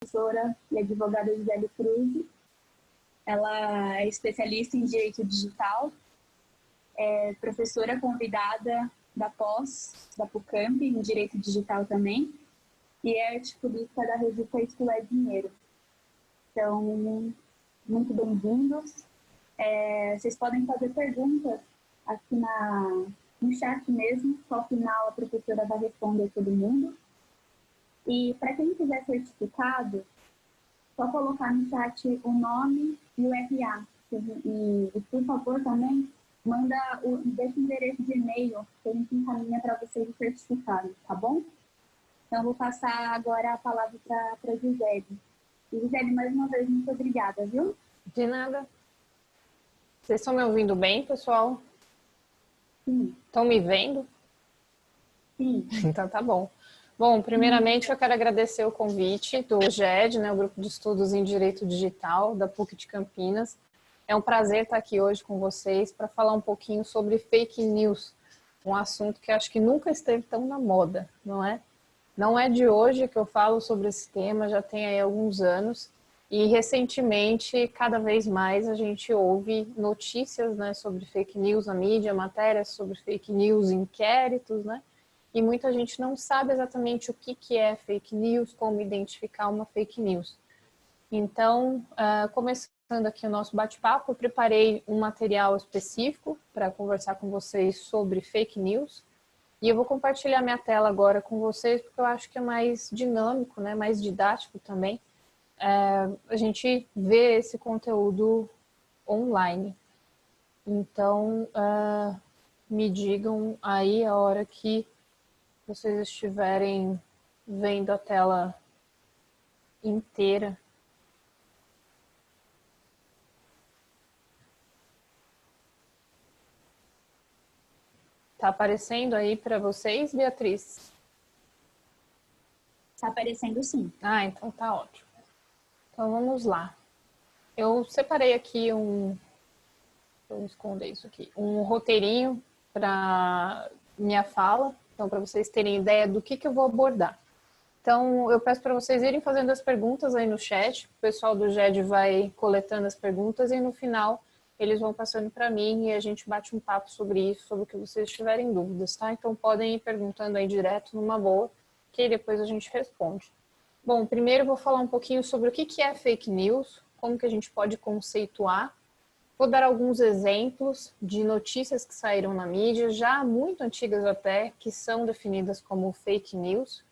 professora e advogada Gisele Cruz. Ela é especialista em direito digital, é professora convidada da pós da PUCAMP em direito digital também e é articulista da revista Isso é Dinheiro. Então, muito bem-vindos. É, vocês podem fazer perguntas aqui na, no chat mesmo, ao final a professora vai responder todo mundo. E para quem quiser certificado, só colocar no chat o nome e o RA. E, e por favor também manda o, deixa o endereço de e-mail que a gente encaminha para vocês o certificado, tá bom? Então, vou passar agora a palavra para a Gisele. Gisele, mais uma vez, muito obrigada, viu? De nada. Vocês estão me ouvindo bem, pessoal? Sim. Estão me vendo? Sim. Então tá bom. Bom, primeiramente eu quero agradecer o convite do GED, né, o Grupo de Estudos em Direito Digital da PUC de Campinas. É um prazer estar aqui hoje com vocês para falar um pouquinho sobre fake news, um assunto que acho que nunca esteve tão na moda, não é? Não é de hoje que eu falo sobre esse tema, já tem aí alguns anos. E recentemente, cada vez mais, a gente ouve notícias né, sobre fake news na mídia, matérias sobre fake news, inquéritos, né? E muita gente não sabe exatamente o que, que é fake news, como identificar uma fake news. Então, uh, começando aqui o nosso bate-papo, preparei um material específico para conversar com vocês sobre fake news. E eu vou compartilhar minha tela agora com vocês, porque eu acho que é mais dinâmico, né, mais didático também, é, a gente vê esse conteúdo online. Então, é, me digam aí a hora que vocês estiverem vendo a tela inteira. Tá aparecendo aí para vocês, Beatriz? Tá aparecendo sim. Ah, então tá ótimo. Então vamos lá. Eu separei aqui um. Vou esconder isso aqui. Um roteirinho para minha fala, então para vocês terem ideia do que, que eu vou abordar. Então eu peço para vocês irem fazendo as perguntas aí no chat. O pessoal do GED vai coletando as perguntas e no final eles vão passando para mim e a gente bate um papo sobre isso, sobre o que vocês tiverem dúvidas, tá? Então podem ir perguntando aí direto numa boa, que depois a gente responde. Bom, primeiro vou falar um pouquinho sobre o que é fake news, como que a gente pode conceituar. Vou dar alguns exemplos de notícias que saíram na mídia, já muito antigas até, que são definidas como fake news.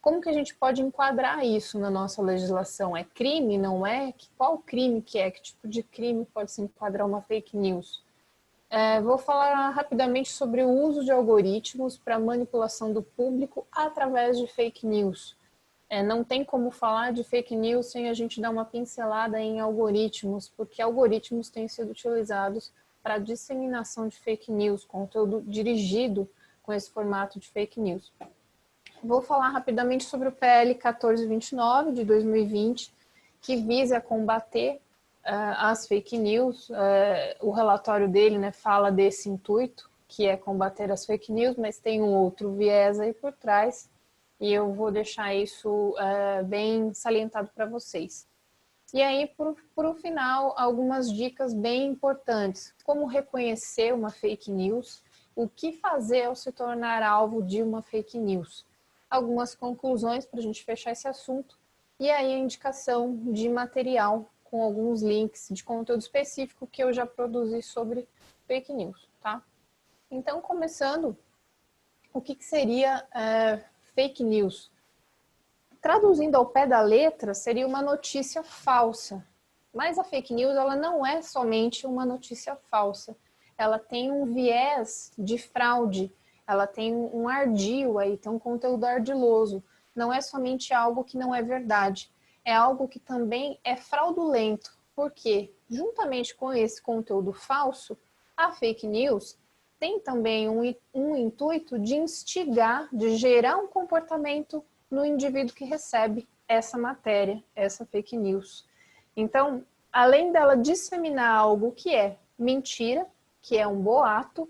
Como que a gente pode enquadrar isso na nossa legislação? É crime, não é? Qual crime que é? Que tipo de crime pode se enquadrar uma fake news? É, vou falar rapidamente sobre o uso de algoritmos para manipulação do público através de fake news. É, não tem como falar de fake news sem a gente dar uma pincelada em algoritmos, porque algoritmos têm sido utilizados para disseminação de fake news, conteúdo dirigido com esse formato de fake news. Vou falar rapidamente sobre o PL 1429 de 2020, que visa combater uh, as fake news. Uh, o relatório dele né, fala desse intuito, que é combater as fake news, mas tem um outro viés aí por trás, e eu vou deixar isso uh, bem salientado para vocês. E aí, por, um final, algumas dicas bem importantes. Como reconhecer uma fake news, o que fazer ao se tornar alvo de uma fake news algumas conclusões para a gente fechar esse assunto e aí a indicação de material com alguns links de conteúdo específico que eu já produzi sobre fake news, tá? Então, começando, o que, que seria é, fake news? Traduzindo ao pé da letra, seria uma notícia falsa. Mas a fake news, ela não é somente uma notícia falsa. Ela tem um viés de fraude, ela tem um ardil aí, tem um conteúdo ardiloso. Não é somente algo que não é verdade, é algo que também é fraudulento. Porque, juntamente com esse conteúdo falso, a fake news tem também um, um intuito de instigar, de gerar um comportamento no indivíduo que recebe essa matéria, essa fake news. Então, além dela disseminar algo que é mentira, que é um boato,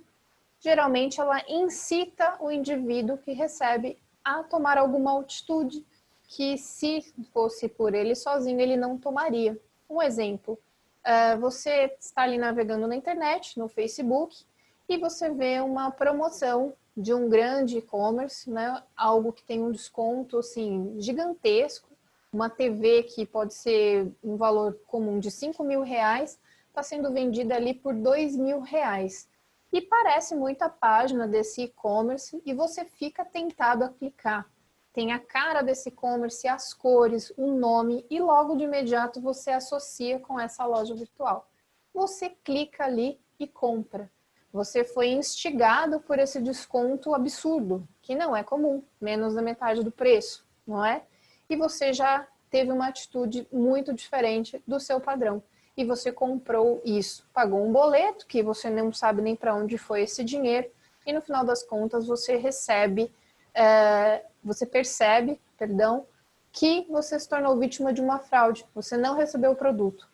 geralmente ela incita o indivíduo que recebe a tomar alguma atitude, que se fosse por ele sozinho, ele não tomaria. Um exemplo, é, você está ali navegando na internet, no Facebook, e você vê uma promoção de um grande e-commerce, né? algo que tem um desconto assim, gigantesco, uma TV que pode ser um valor comum de 5 mil reais, está sendo vendida ali por 2 mil reais. E parece muito a página desse e-commerce e você fica tentado a clicar. Tem a cara desse e-commerce, as cores, o nome e logo de imediato você associa com essa loja virtual. Você clica ali e compra. Você foi instigado por esse desconto absurdo, que não é comum, menos da metade do preço, não é? E você já teve uma atitude muito diferente do seu padrão e você comprou isso. Pagou um boleto que você não sabe nem para onde foi esse dinheiro e no final das contas você recebe, é, você percebe, perdão, que você se tornou vítima de uma fraude. Você não recebeu o produto.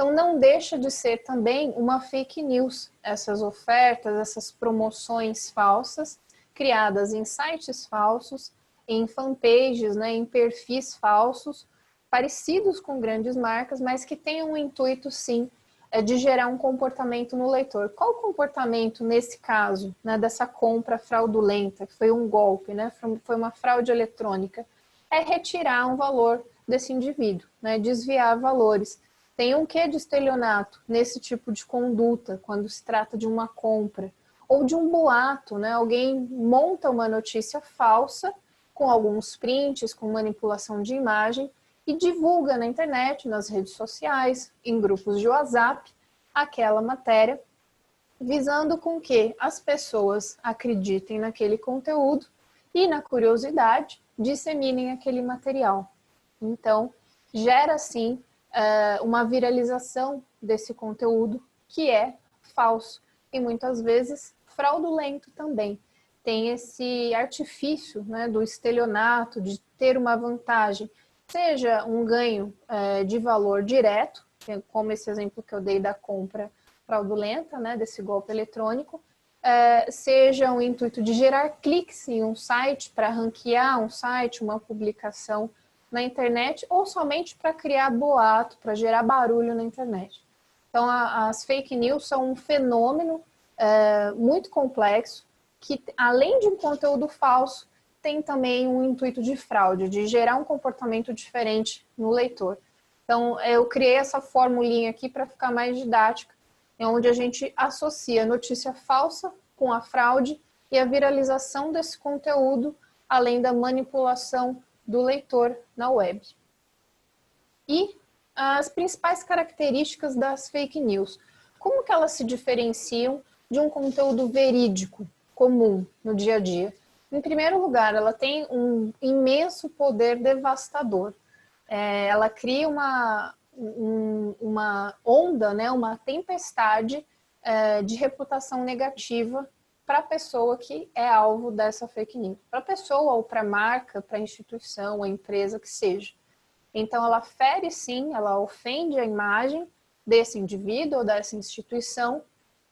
Então não deixa de ser também uma fake news essas ofertas, essas promoções falsas criadas em sites falsos, em fanpages, né, em perfis falsos parecidos com grandes marcas, mas que tenham um intuito, sim, é de gerar um comportamento no leitor. Qual o comportamento nesse caso, né, dessa compra fraudulenta, que foi um golpe, né, foi uma fraude eletrônica? É retirar um valor desse indivíduo, né, desviar valores. Tem um quê de estelionato nesse tipo de conduta, quando se trata de uma compra, ou de um boato, né, alguém monta uma notícia falsa com alguns prints, com manipulação de imagem, e divulga na internet, nas redes sociais, em grupos de WhatsApp, aquela matéria, visando com que as pessoas acreditem naquele conteúdo e, na curiosidade, disseminem aquele material. Então, gera sim eh, uma viralização desse conteúdo que é falso e muitas vezes fraudulento também. Tem esse artifício né, do estelionato, de ter uma vantagem, seja um ganho é, de valor direto, é como esse exemplo que eu dei da compra fraudulenta, né, desse golpe eletrônico, é, seja um intuito de gerar cliques em um site para ranquear um site, uma publicação na internet, ou somente para criar boato, para gerar barulho na internet. Então, a, as fake news são um fenômeno é, muito complexo que, além de um conteúdo falso, tem também um intuito de fraude, de gerar um comportamento diferente no leitor. Então, eu criei essa formulinha aqui para ficar mais didática, é onde a gente associa a notícia falsa com a fraude e a viralização desse conteúdo, além da manipulação do leitor na web. E as principais características das fake news. Como que elas se diferenciam de um conteúdo verídico, comum no dia a dia? Em primeiro lugar, ela tem um imenso poder devastador. É, ela cria uma, um, uma onda, né, uma tempestade é, de reputação negativa para a pessoa que é alvo dessa fake news. Para a pessoa ou para a marca, para a instituição, a empresa que seja. Então, ela fere sim, ela ofende a imagem desse indivíduo ou dessa instituição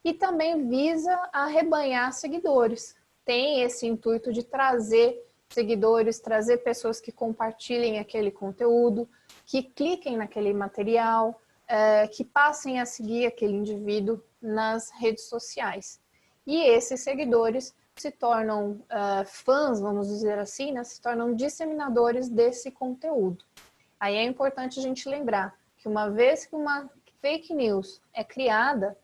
e também visa arrebanhar seguidores tem esse intuito de trazer seguidores, trazer pessoas que compartilhem aquele conteúdo, que cliquem naquele material, é, que passem a seguir aquele indivíduo nas redes sociais. E esses seguidores se tornam uh, fãs, vamos dizer assim, né? se tornam disseminadores desse conteúdo. Aí é importante a gente lembrar que uma vez que uma fake news é criada,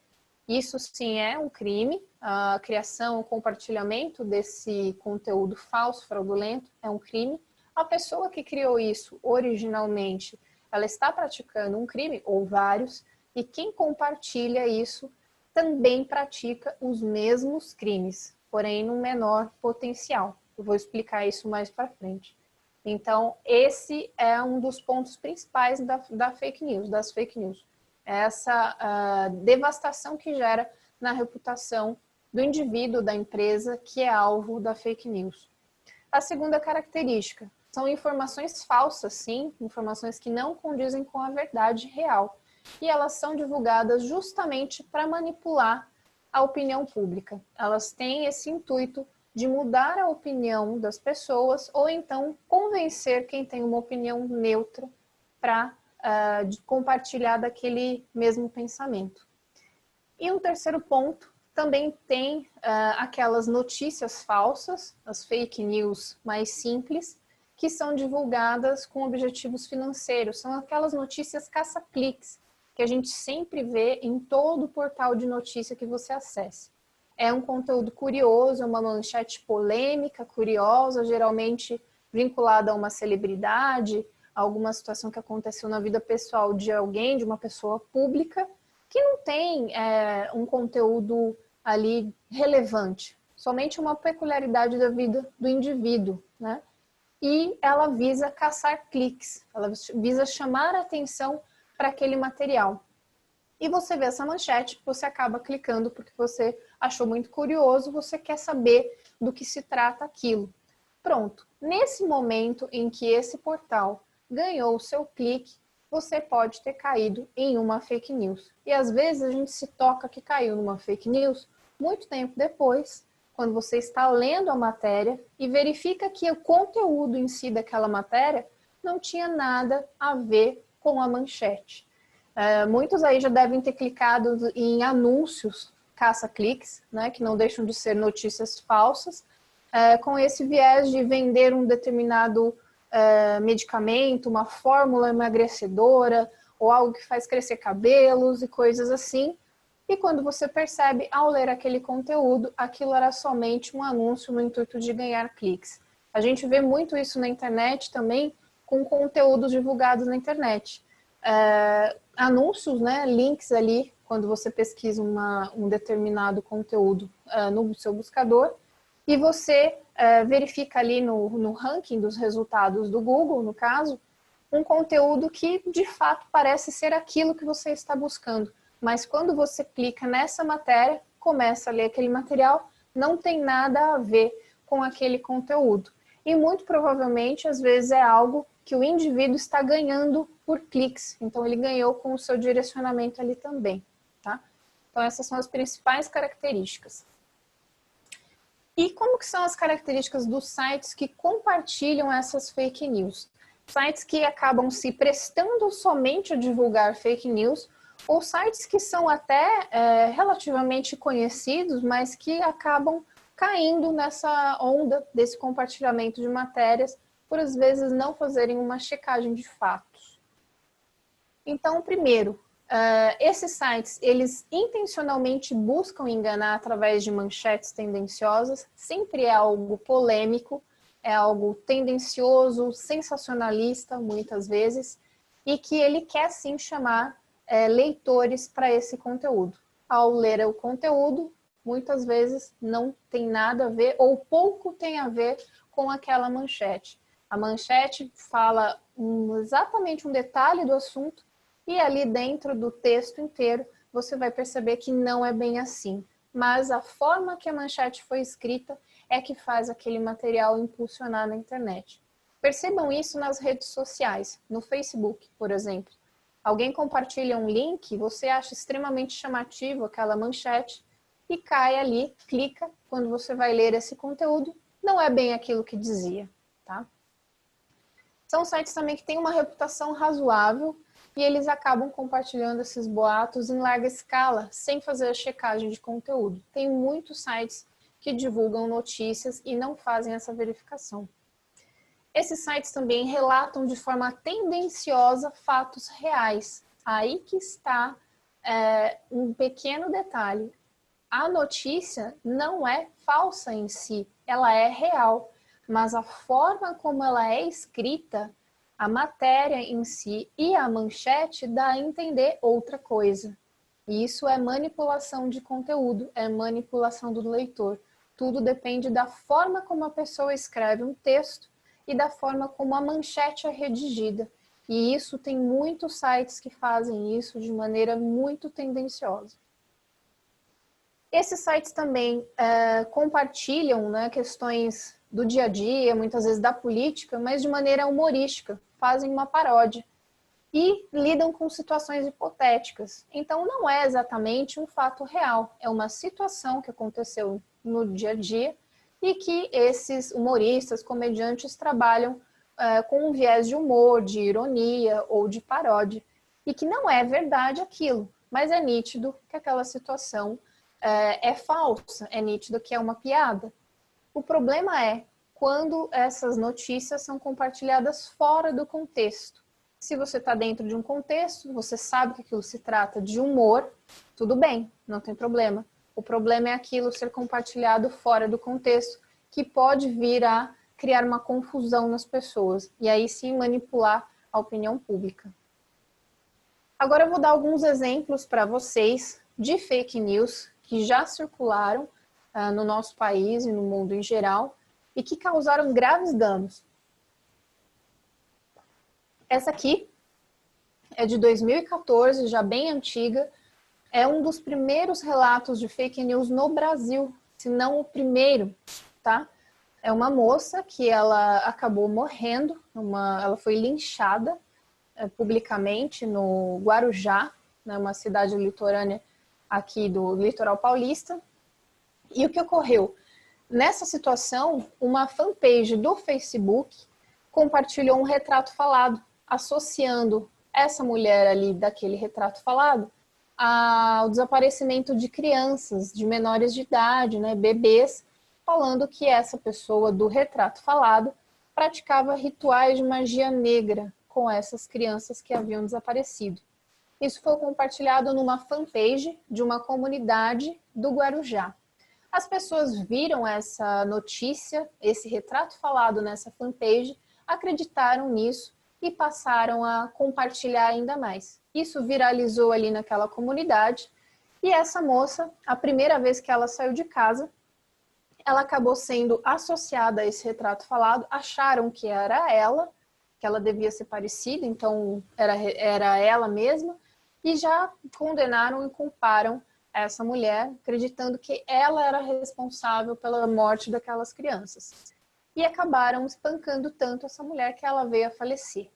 isso sim é um crime, a criação, o compartilhamento desse conteúdo falso, fraudulento, é um crime. A pessoa que criou isso originalmente, ela está praticando um crime ou vários, e quem compartilha isso também pratica os mesmos crimes, porém no menor potencial. Eu vou explicar isso mais para frente. Então, esse é um dos pontos principais da, da fake news, das fake news. Essa uh, devastação que gera na reputação do indivíduo, da empresa que é alvo da fake news. A segunda característica são informações falsas, sim, informações que não condizem com a verdade real. E elas são divulgadas justamente para manipular a opinião pública. Elas têm esse intuito de mudar a opinião das pessoas ou então convencer quem tem uma opinião neutra para uh, compartilhar daquele mesmo pensamento. E um terceiro ponto também tem uh, aquelas notícias falsas, as fake news mais simples, que são divulgadas com objetivos financeiros. São aquelas notícias caça-cliques que a gente sempre vê em todo portal de notícia que você acesse. É um conteúdo curioso, é uma manchete polêmica, curiosa, geralmente vinculada a uma celebridade, a alguma situação que aconteceu na vida pessoal de alguém, de uma pessoa pública, que não tem é, um conteúdo ali relevante, somente uma peculiaridade da vida do indivíduo, né? E ela visa caçar cliques, ela visa chamar a atenção para aquele material. E você vê essa manchete, você acaba clicando porque você achou muito curioso, você quer saber do que se trata aquilo. Pronto. Nesse momento em que esse portal ganhou o seu clique, você pode ter caído em uma fake news. E às vezes a gente se toca que caiu numa fake news muito tempo depois, quando você está lendo a matéria e verifica que o conteúdo em si daquela matéria não tinha nada a ver com a manchete. É, muitos aí já devem ter clicado em anúncios caça-cliques, né, que não deixam de ser notícias falsas, é, com esse viés de vender um determinado é, medicamento, uma fórmula emagrecedora, ou algo que faz crescer cabelos e coisas assim. E quando você percebe, ao ler aquele conteúdo, aquilo era somente um anúncio no intuito de ganhar cliques. A gente vê muito isso na internet também, com conteúdos divulgados na internet. É, anúncios, né, links ali, quando você pesquisa uma, um determinado conteúdo é, no seu buscador, e você é, verifica ali no, no ranking dos resultados do Google, no caso, um conteúdo que de fato parece ser aquilo que você está buscando. Mas quando você clica nessa matéria, começa a ler aquele material, não tem nada a ver com aquele conteúdo. E muito provavelmente, às vezes, é algo que o indivíduo está ganhando por cliques. Então, ele ganhou com o seu direcionamento ali também, tá? Então, essas são as principais características. E como que são as características dos sites que compartilham essas fake news? Sites que acabam se prestando somente a divulgar fake news ou sites que são até é, relativamente conhecidos, mas que acabam caindo nessa onda desse compartilhamento de matérias por às vezes não fazerem uma checagem de fatos. Então, primeiro, uh, esses sites, eles intencionalmente buscam enganar através de manchetes tendenciosas, sempre é algo polêmico, é algo tendencioso, sensacionalista, muitas vezes, e que ele quer sim chamar é, leitores para esse conteúdo. Ao ler o conteúdo, muitas vezes não tem nada a ver ou pouco tem a ver com aquela manchete. A manchete fala um, exatamente um detalhe do assunto e ali dentro do texto inteiro você vai perceber que não é bem assim. Mas a forma que a manchete foi escrita é que faz aquele material impulsionar na internet. Percebam isso nas redes sociais, no Facebook, por exemplo. Alguém compartilha um link, você acha extremamente chamativo aquela manchete e cai ali, clica, quando você vai ler esse conteúdo, não é bem aquilo que dizia, tá? São sites também que têm uma reputação razoável e eles acabam compartilhando esses boatos em larga escala, sem fazer a checagem de conteúdo. Tem muitos sites que divulgam notícias e não fazem essa verificação. Esses sites também relatam de forma tendenciosa fatos reais. Aí que está é, um pequeno detalhe. A notícia não é falsa em si, ela é real mas a forma como ela é escrita, a matéria em si e a manchete dá a entender outra coisa. E isso é manipulação de conteúdo, é manipulação do leitor. Tudo depende da forma como a pessoa escreve um texto e da forma como a manchete é redigida. E isso tem muitos sites que fazem isso de maneira muito tendenciosa. Esses sites também é, compartilham né, questões do dia a dia, muitas vezes da política, mas de maneira humorística, fazem uma paródia e lidam com situações hipotéticas. Então não é exatamente um fato real, é uma situação que aconteceu no dia a dia e que esses humoristas, comediantes trabalham é, com um viés de humor, de ironia ou de paródia, e que não é verdade aquilo, mas é nítido que aquela situação é, é falsa, é nítido que é uma piada. O problema é quando essas notícias são compartilhadas fora do contexto. Se você está dentro de um contexto, você sabe que aquilo se trata de humor, tudo bem, não tem problema. O problema é aquilo ser compartilhado fora do contexto, que pode vir a criar uma confusão nas pessoas e aí sim manipular a opinião pública. Agora eu vou dar alguns exemplos para vocês de fake news que já circularam uh, no nosso país e no mundo em geral e que causaram graves danos. Essa aqui é de 2014, já bem antiga, é um dos primeiros relatos de fake news no Brasil, se não o primeiro, tá? É uma moça que ela acabou morrendo, uma, ela foi linchada é, publicamente no Guarujá, né, uma cidade litorânea aqui do litoral paulista. E o que ocorreu? Nessa situação, uma fanpage do Facebook compartilhou um retrato falado, associando essa mulher ali daquele retrato falado ao desaparecimento de crianças, de menores de idade, né, bebês, falando que essa pessoa do retrato falado praticava rituais de magia negra com essas crianças que haviam desaparecido. Isso foi compartilhado numa fanpage de uma comunidade do Guarujá. As pessoas viram essa notícia, esse retrato falado nessa fanpage, acreditaram nisso e passaram a compartilhar ainda mais. Isso viralizou ali naquela comunidade e essa moça, a primeira vez que ela saiu de casa, ela acabou sendo associada a esse retrato falado, acharam que era ela, que ela devia ser parecida, então era, era ela mesma, e já condenaram e culparam essa mulher, acreditando que ela era responsável pela morte daquelas crianças. E acabaram espancando tanto essa mulher que ela veio a falecer,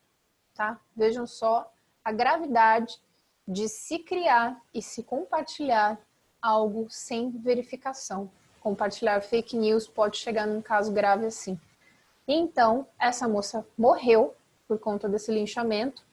tá? Vejam só a gravidade de se criar e se compartilhar algo sem verificação. Compartilhar fake news pode chegar num caso grave assim. Então, essa moça morreu por conta desse linchamento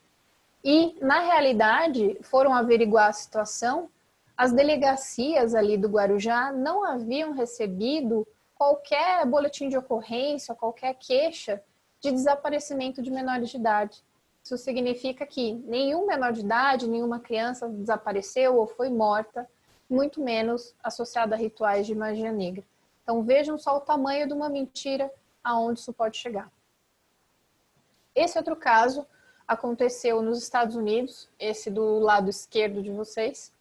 e, na realidade, foram averiguar a situação, as delegacias ali do Guarujá não haviam recebido qualquer boletim de ocorrência, qualquer queixa de desaparecimento de menores de idade. Isso significa que nenhum menor de idade, nenhuma criança desapareceu ou foi morta, muito menos associada a rituais de magia negra. Então vejam só o tamanho de uma mentira aonde isso pode chegar. Esse outro caso aconteceu nos Estados Unidos, esse do lado esquerdo de vocês,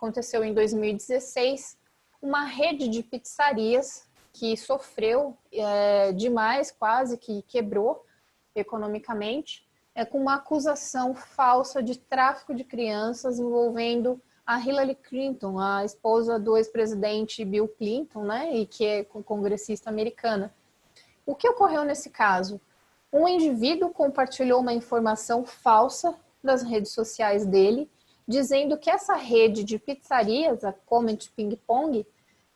aconteceu em 2016, uma rede de pizzarias que sofreu é, demais, quase que quebrou economicamente, é, com uma acusação falsa de tráfico de crianças envolvendo a Hillary Clinton, a esposa do ex-presidente Bill Clinton, né, e que é congressista americana. O que ocorreu nesse caso? um indivíduo compartilhou uma informação falsa nas redes sociais dele, dizendo que essa rede de pizzarias, a Comment Ping Pong,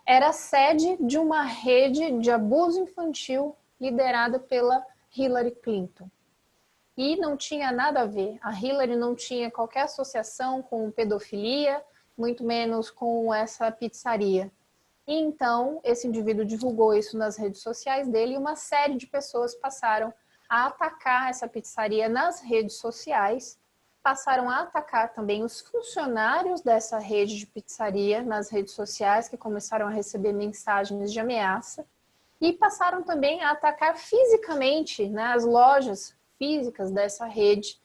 era sede de uma rede de abuso infantil liderada pela Hillary Clinton. E não tinha nada a ver. A Hillary não tinha qualquer associação com pedofilia, muito menos com essa pizzaria. E então, esse indivíduo divulgou isso nas redes sociais dele e uma série de pessoas passaram a atacar essa pizzaria nas redes sociais, passaram a atacar também os funcionários dessa rede de pizzaria nas redes sociais, que começaram a receber mensagens de ameaça, e passaram também a atacar fisicamente né, as lojas físicas dessa rede,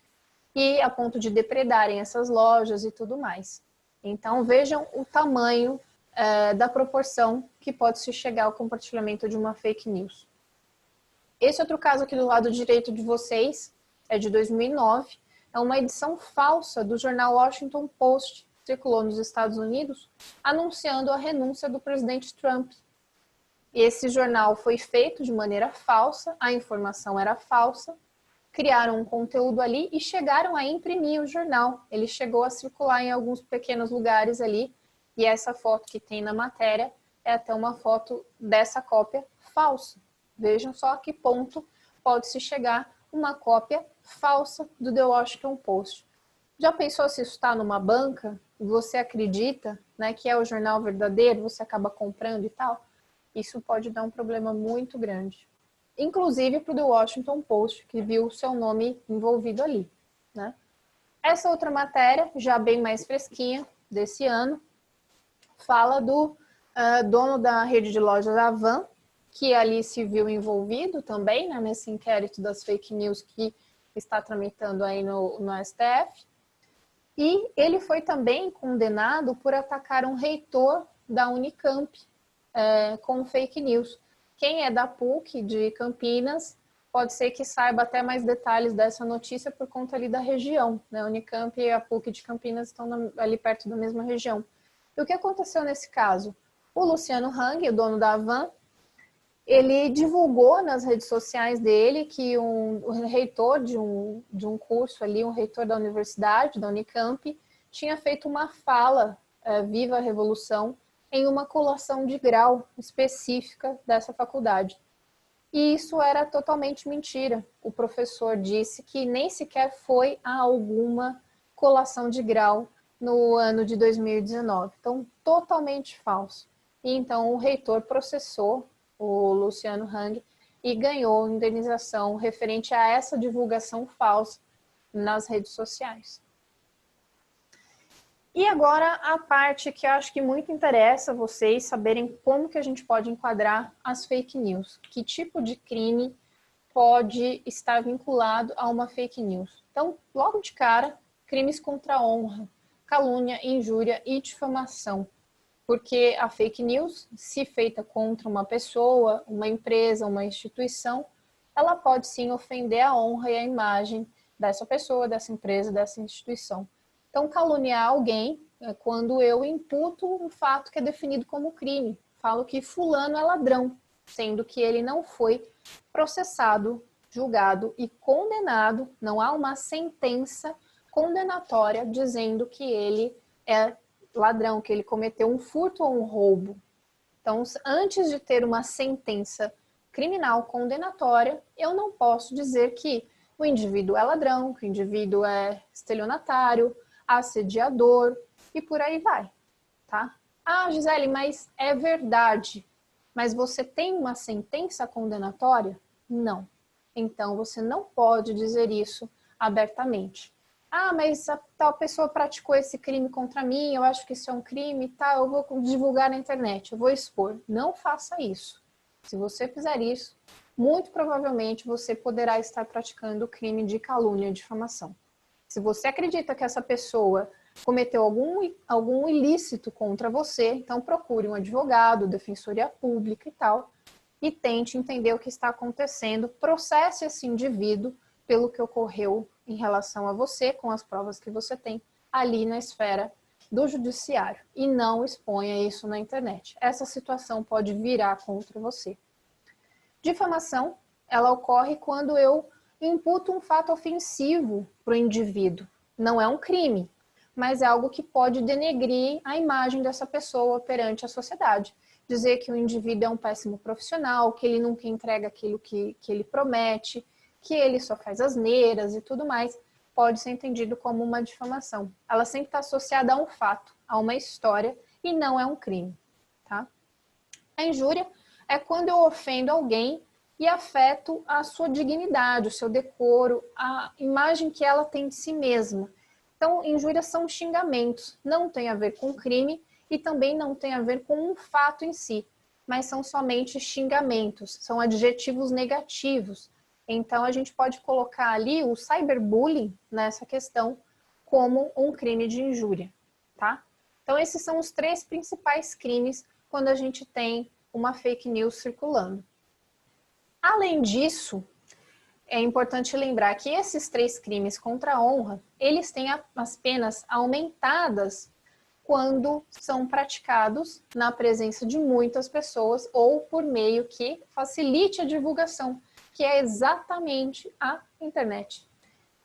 e a ponto de depredarem essas lojas e tudo mais. Então vejam o tamanho é, da proporção que pode se chegar ao compartilhamento de uma fake news. Esse outro caso aqui do lado direito de vocês é de 2009. É uma edição falsa do jornal Washington Post, circulou nos Estados Unidos, anunciando a renúncia do presidente Trump. Esse jornal foi feito de maneira falsa, a informação era falsa, criaram um conteúdo ali e chegaram a imprimir o jornal. Ele chegou a circular em alguns pequenos lugares ali, e essa foto que tem na matéria é até uma foto dessa cópia falsa. Vejam só a que ponto pode-se chegar uma cópia falsa do The Washington Post. Já pensou se isso está numa banca você acredita né, que é o jornal verdadeiro, você acaba comprando e tal? Isso pode dar um problema muito grande. Inclusive para o The Washington Post, que viu o seu nome envolvido ali. Né? Essa outra matéria, já bem mais fresquinha, desse ano, fala do uh, dono da rede de lojas Avan, que ali se viu envolvido também né, nesse inquérito das fake news que está tramitando aí no, no STF. E ele foi também condenado por atacar um reitor da Unicamp é, com fake news. Quem é da PUC de Campinas pode ser que saiba até mais detalhes dessa notícia por conta ali da região. Né? A Unicamp e a PUC de Campinas estão ali perto da mesma região. E o que aconteceu nesse caso? O Luciano Hang, o dono da Avan, ele divulgou nas redes sociais dele que um, um, reitor de um, de um curso ali, um reitor da universidade, da Unicamp, tinha feito uma fala, é, Viva a Revolução, em uma colação de grau específica dessa faculdade. E isso era totalmente mentira. O professor disse que nem sequer foi a alguma colação de grau no ano de 2019. Então, totalmente falso. E então o reitor processou o Luciano Hang, e ganhou indenização referente a essa divulgação falsa nas redes sociais. E agora a parte que eu acho que muito interessa vocês saberem como que a gente pode enquadrar as fake news. Que tipo de crime pode estar vinculado a uma fake news. Então, logo de cara, crimes contra a honra, calúnia, injúria e difamação porque a fake news, se feita contra uma pessoa, uma empresa, uma instituição, ela pode sim ofender a honra e a imagem dessa pessoa, dessa empresa, dessa instituição. Então, caluniar alguém é quando eu imputo um fato que é definido como crime. Falo que fulano é ladrão, sendo que ele não foi processado, julgado e condenado, não há uma sentença condenatória dizendo que ele é ladrão, que ele cometeu um furto ou um roubo. Então, antes de ter uma sentença criminal condenatória, eu não posso dizer que o indivíduo é ladrão, que o indivíduo é estelionatário, assediador e por aí vai, tá? Ah, Gisele, mas é verdade. Mas você tem uma sentença condenatória? Não. Então você não pode dizer isso abertamente ah, mas a tal pessoa praticou esse crime contra mim, eu acho que isso é um crime, tá? Eu vou divulgar na internet, eu vou expor. Não faça isso. Se você fizer isso, muito provavelmente você poderá estar praticando o crime de calúnia e difamação. Se você acredita que essa pessoa cometeu algum, algum ilícito contra você, então procure um advogado, defensoria pública e tal, e tente entender o que está acontecendo, processe esse indivíduo pelo que ocorreu em relação a você, com as provas que você tem ali na esfera do judiciário e não exponha isso na internet. Essa situação pode virar contra você. Difamação, ela ocorre quando eu imputo um fato ofensivo para o indivíduo. Não é um crime, mas é algo que pode denegrir a imagem dessa pessoa perante a sociedade. Dizer que o indivíduo é um péssimo profissional, que ele nunca entrega aquilo que, que ele promete, que ele só faz asneiras e tudo mais, pode ser entendido como uma difamação. Ela sempre está associada a um fato, a uma história, e não é um crime. Tá? A injúria é quando eu ofendo alguém e afeto a sua dignidade, o seu decoro, a imagem que ela tem de si mesma. Então, injúrias são xingamentos, não tem a ver com crime e também não tem a ver com um fato em si, mas são somente xingamentos, são adjetivos negativos então, a gente pode colocar ali o cyberbullying nessa questão como um crime de injúria, tá? Então, esses são os três principais crimes quando a gente tem uma fake news circulando. Além disso, é importante lembrar que esses três crimes contra a honra, eles têm as penas aumentadas quando são praticados na presença de muitas pessoas ou por meio que facilite a divulgação que é exatamente a internet.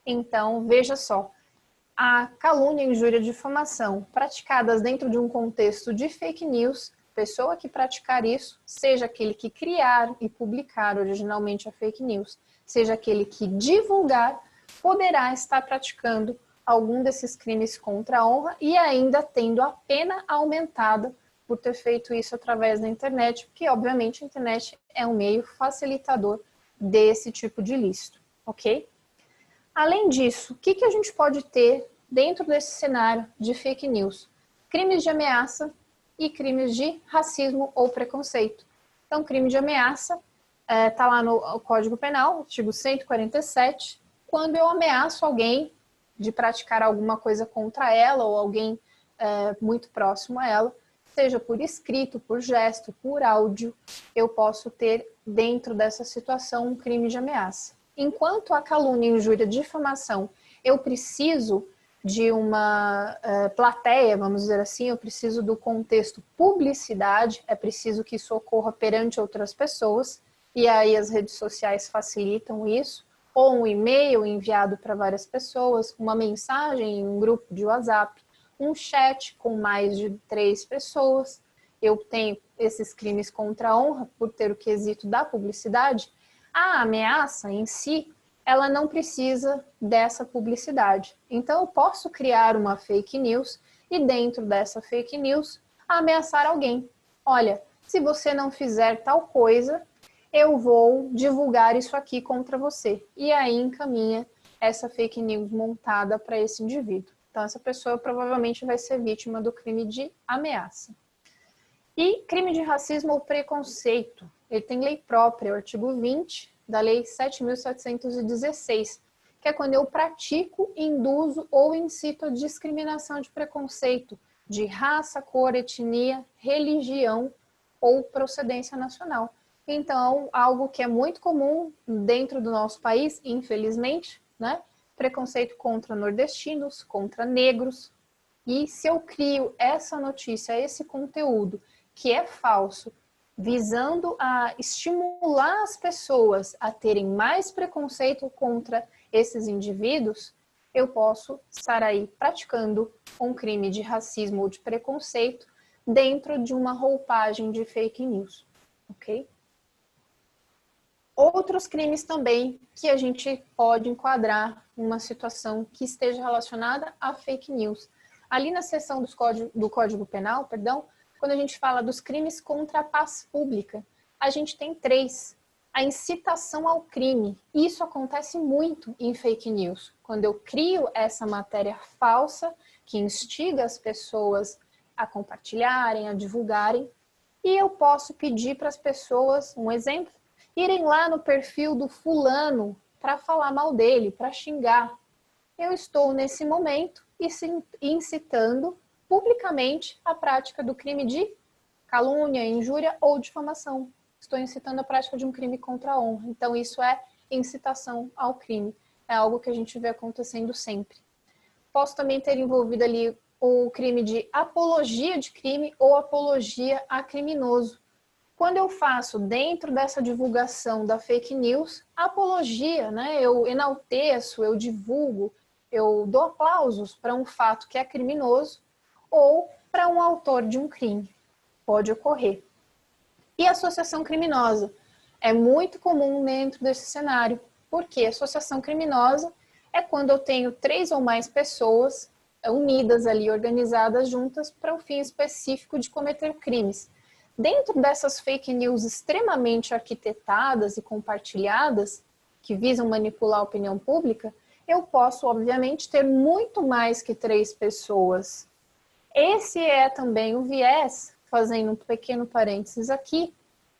Então, veja só, a calúnia, injúria e difamação praticadas dentro de um contexto de fake news pessoa que praticar isso, seja aquele que criar e publicar originalmente a fake news, seja aquele que divulgar, poderá estar praticando algum desses crimes contra a honra e ainda tendo a pena aumentada por ter feito isso através da internet, porque obviamente a internet é um meio facilitador desse tipo de ilícito, ok? Além disso, o que, que a gente pode ter dentro desse cenário de fake news? Crimes de ameaça e crimes de racismo ou preconceito. Então, crime de ameaça está é, tá lá no Código Penal, artigo 147, quando eu ameaço alguém de praticar alguma coisa contra ela ou alguém é, muito próximo a ela, seja por escrito, por gesto, por áudio, eu posso ter dentro dessa situação um crime de ameaça. Enquanto a calúnia, injúria, difamação, eu preciso de uma uh, plateia, vamos dizer assim, eu preciso do contexto publicidade, é preciso que isso ocorra perante outras pessoas, e aí as redes sociais facilitam isso, ou um e-mail enviado para várias pessoas, uma mensagem em um grupo de WhatsApp, um chat com mais de três pessoas. Eu tenho esses crimes contra a honra por ter o quesito da publicidade. A ameaça em si ela não precisa dessa publicidade. Então, eu posso criar uma fake news e, dentro dessa fake news, ameaçar alguém. Olha, se você não fizer tal coisa, eu vou divulgar isso aqui contra você. E aí encaminha essa fake news montada para esse indivíduo. Então, essa pessoa provavelmente vai ser vítima do crime de ameaça. E crime de racismo ou preconceito. Ele tem lei própria, o artigo 20 da Lei 7.716, que é quando eu pratico, induzo ou incito a discriminação de preconceito de raça, cor, etnia, religião ou procedência nacional. Então, algo que é muito comum dentro do nosso país, infelizmente, né? Preconceito contra nordestinos, contra negros. E se eu crio essa notícia, esse conteúdo que é falso, visando a estimular as pessoas a terem mais preconceito contra esses indivíduos, eu posso estar aí praticando um crime de racismo ou de preconceito dentro de uma roupagem de fake news, ok? Outros crimes também que a gente pode enquadrar numa situação que esteja relacionada a fake news. Ali na seção código, do Código Penal, perdão, quando a gente fala dos crimes contra a paz pública, a gente tem três. A incitação ao crime. Isso acontece muito em fake news. Quando eu crio essa matéria falsa que instiga as pessoas a compartilharem, a divulgarem, e eu posso pedir para as pessoas, um exemplo, irem lá no perfil do fulano para falar mal dele, para xingar. Eu estou nesse momento incitando publicamente a prática do crime de calúnia, injúria ou difamação. Estou incitando a prática de um crime contra a honra. Então, isso é incitação ao crime. É algo que a gente vê acontecendo sempre. Posso também ter envolvido ali o crime de apologia de crime ou apologia a criminoso. Quando eu faço dentro dessa divulgação da fake news, apologia, né? Eu enalteço, eu divulgo, eu dou aplausos para um fato que é criminoso ou para um autor de um crime. Pode ocorrer. E associação criminosa é muito comum dentro desse cenário, porque associação criminosa é quando eu tenho três ou mais pessoas unidas ali, organizadas juntas para um fim específico de cometer crimes. Dentro dessas fake news extremamente arquitetadas e compartilhadas, que visam manipular a opinião pública, eu posso, obviamente, ter muito mais que três pessoas esse é também o viés, fazendo um pequeno parênteses aqui,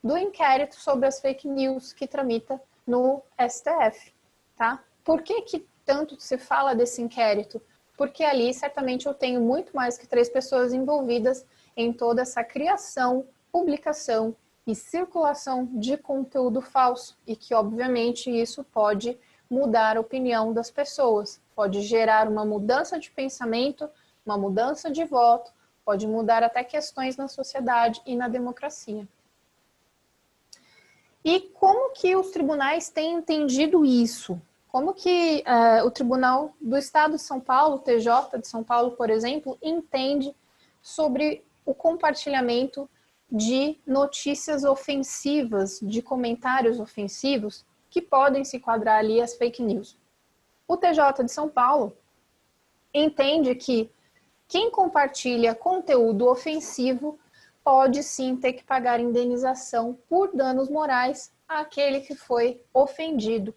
do inquérito sobre as fake news que tramita no STF, tá? Por que que tanto se fala desse inquérito? Porque ali certamente eu tenho muito mais que três pessoas envolvidas em toda essa criação, publicação e circulação de conteúdo falso e que obviamente isso pode mudar a opinião das pessoas, pode gerar uma mudança de pensamento uma mudança de voto pode mudar até questões na sociedade e na democracia. E como que os tribunais têm entendido isso? Como que uh, o Tribunal do Estado de São Paulo, TJ de São Paulo, por exemplo, entende sobre o compartilhamento de notícias ofensivas, de comentários ofensivos que podem se enquadrar ali as fake news. O TJ de São Paulo entende que quem compartilha conteúdo ofensivo pode sim ter que pagar indenização por danos morais àquele que foi ofendido.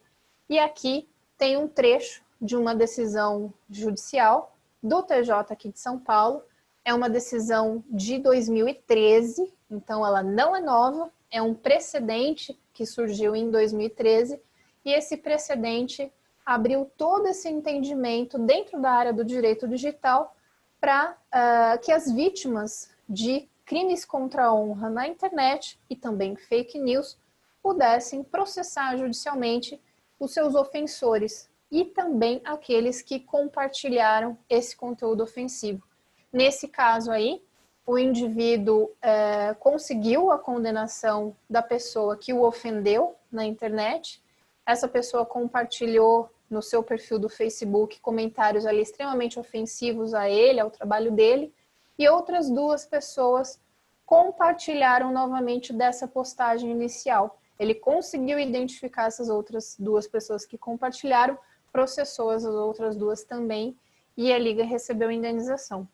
E aqui tem um trecho de uma decisão judicial do TJ aqui de São Paulo. É uma decisão de 2013, então ela não é nova, é um precedente que surgiu em 2013 e esse precedente abriu todo esse entendimento dentro da área do direito digital para uh, ah, que as vítimas de crimes contra a honra na internet e também fake news pudessem processar judicialmente os seus ofensores e também aqueles que compartilharam esse conteúdo ofensivo. Nesse caso aí, o indivíduo é, conseguiu a condenação da pessoa que o ofendeu na internet. Essa pessoa compartilhou no seu perfil do Facebook comentários ali extremamente ofensivos a ele, ao trabalho dele, e outras duas pessoas compartilharam novamente dessa postagem inicial. Ele conseguiu identificar essas outras duas pessoas que compartilharam, processou as outras duas também e a Liga recebeu indenização.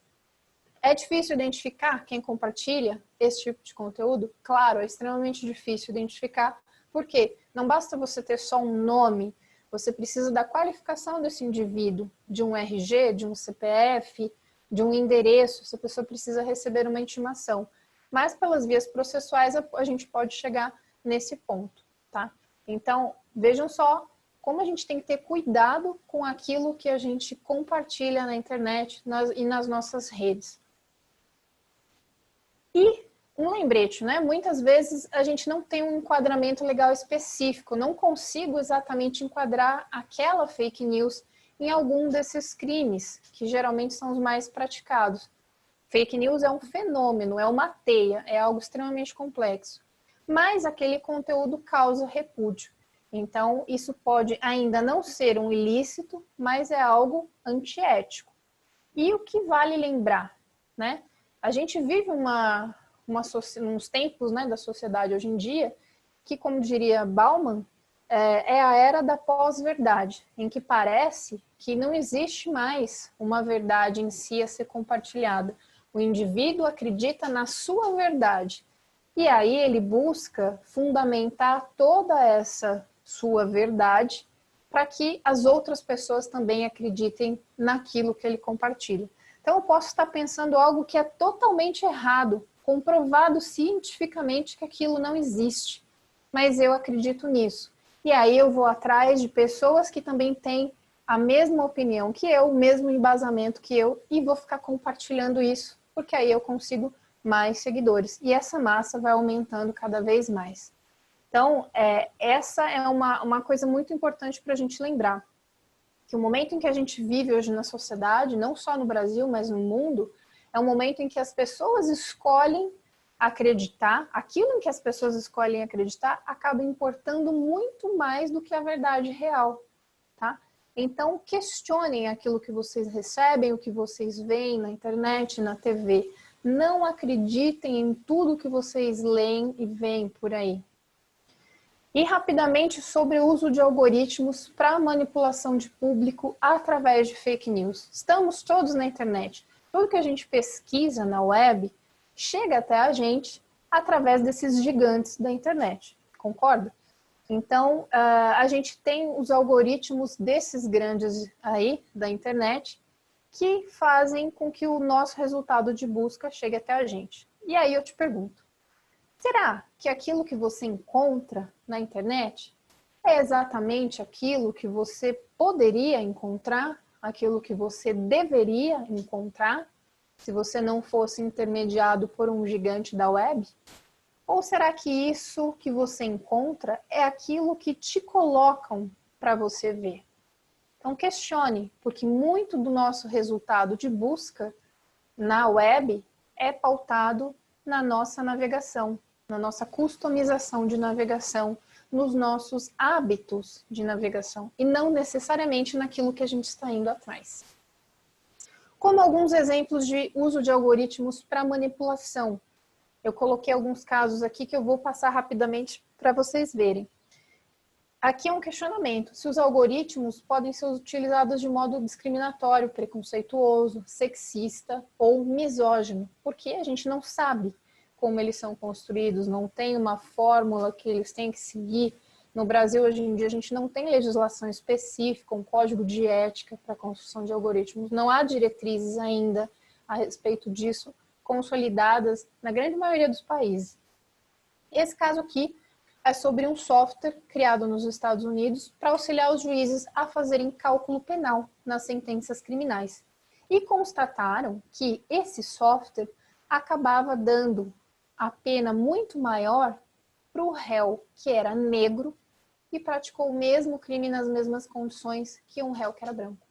É difícil identificar quem compartilha esse tipo de conteúdo? Claro, é extremamente difícil identificar, porque não basta você ter só um nome, você precisa da qualificação desse indivíduo, de um RG, de um CPF, de um endereço, essa pessoa precisa receber uma intimação. Mas pelas vias processuais a gente pode chegar nesse ponto, tá? Então, vejam só como a gente tem que ter cuidado com aquilo que a gente compartilha na internet nas, e nas nossas redes. E um lembrete, né? Muitas vezes a gente não tem um enquadramento legal específico, não consigo exatamente enquadrar aquela fake news em algum desses crimes, que geralmente são os mais praticados. Fake news é um fenômeno, é uma teia, é algo extremamente complexo. Mas aquele conteúdo causa repúdio. Então, isso pode ainda não ser um ilícito, mas é algo antiético. E o que vale lembrar, né? A gente vive uma, uma, tempos né, da sociedade hoje em dia que, como diria Bauman, é, é a era da pós-verdade, em que parece que não existe mais uma verdade em si a ser compartilhada. O indivíduo acredita na sua verdade e aí ele busca fundamentar toda essa sua verdade para que as outras pessoas também acreditem naquilo que ele compartilha. Então eu posso estar pensando algo que é totalmente errado, comprovado cientificamente que aquilo não existe, mas eu acredito nisso. E aí eu vou atrás de pessoas que também têm a mesma opinião que eu, o mesmo embasamento que eu, e vou ficar compartilhando isso, porque aí eu consigo mais seguidores. E essa massa vai aumentando cada vez mais. Então, é, essa é uma, uma coisa muito importante para a gente lembrar. Que o momento em que a gente vive hoje na sociedade, não só no Brasil, mas no mundo, é um momento em que as pessoas escolhem acreditar, aquilo em que as pessoas escolhem acreditar acaba importando muito mais do que a verdade real, tá? Então, questionem aquilo que vocês recebem, o que vocês veem na internet, na TV. Não acreditem em tudo que vocês leem e veem por aí. E rapidamente sobre o uso de algoritmos para manipulação de público através de fake news. Estamos todos na internet tudo que a gente pesquisa na web chega até a gente através desses gigantes da internet, concorda? Então, uh, a gente tem os algoritmos desses grandes aí da internet que fazem com que o nosso resultado de busca chegue até a gente. E aí eu te pergunto: será que aquilo que você encontra na internet é exatamente aquilo que você poderia encontrar aquilo que você deveria encontrar se você não fosse intermediado por um gigante da web? Ou será que isso que você encontra é aquilo que te colocam para você ver? Então questione, porque muito do nosso resultado de busca na web é pautado na nossa navegação, na nossa customização de navegação, nos nossos hábitos de navegação e não necessariamente naquilo que a gente está indo atrás. Como alguns exemplos de uso de algoritmos para manipulação. Eu coloquei alguns casos aqui que eu vou passar rapidamente para vocês verem. Aqui é um questionamento: se os algoritmos podem ser utilizados de modo discriminatório, preconceituoso, sexista ou misógino, porque a gente não sabe como eles são construídos, não tem uma fórmula que eles têm que seguir. No Brasil, hoje em dia, a gente não tem legislação específica, um código de ética para a construção de algoritmos, não há diretrizes ainda a respeito disso consolidadas na grande maioria dos países. Esse caso aqui é sobre um software criado nos Estados Unidos para auxiliar os juízes a fazerem cálculo penal nas sentenças criminais. E constataram que esse software acabava dando a pena muito maior para o réu que era negro e praticou o mesmo crime nas mesmas condições que um réu que era branco.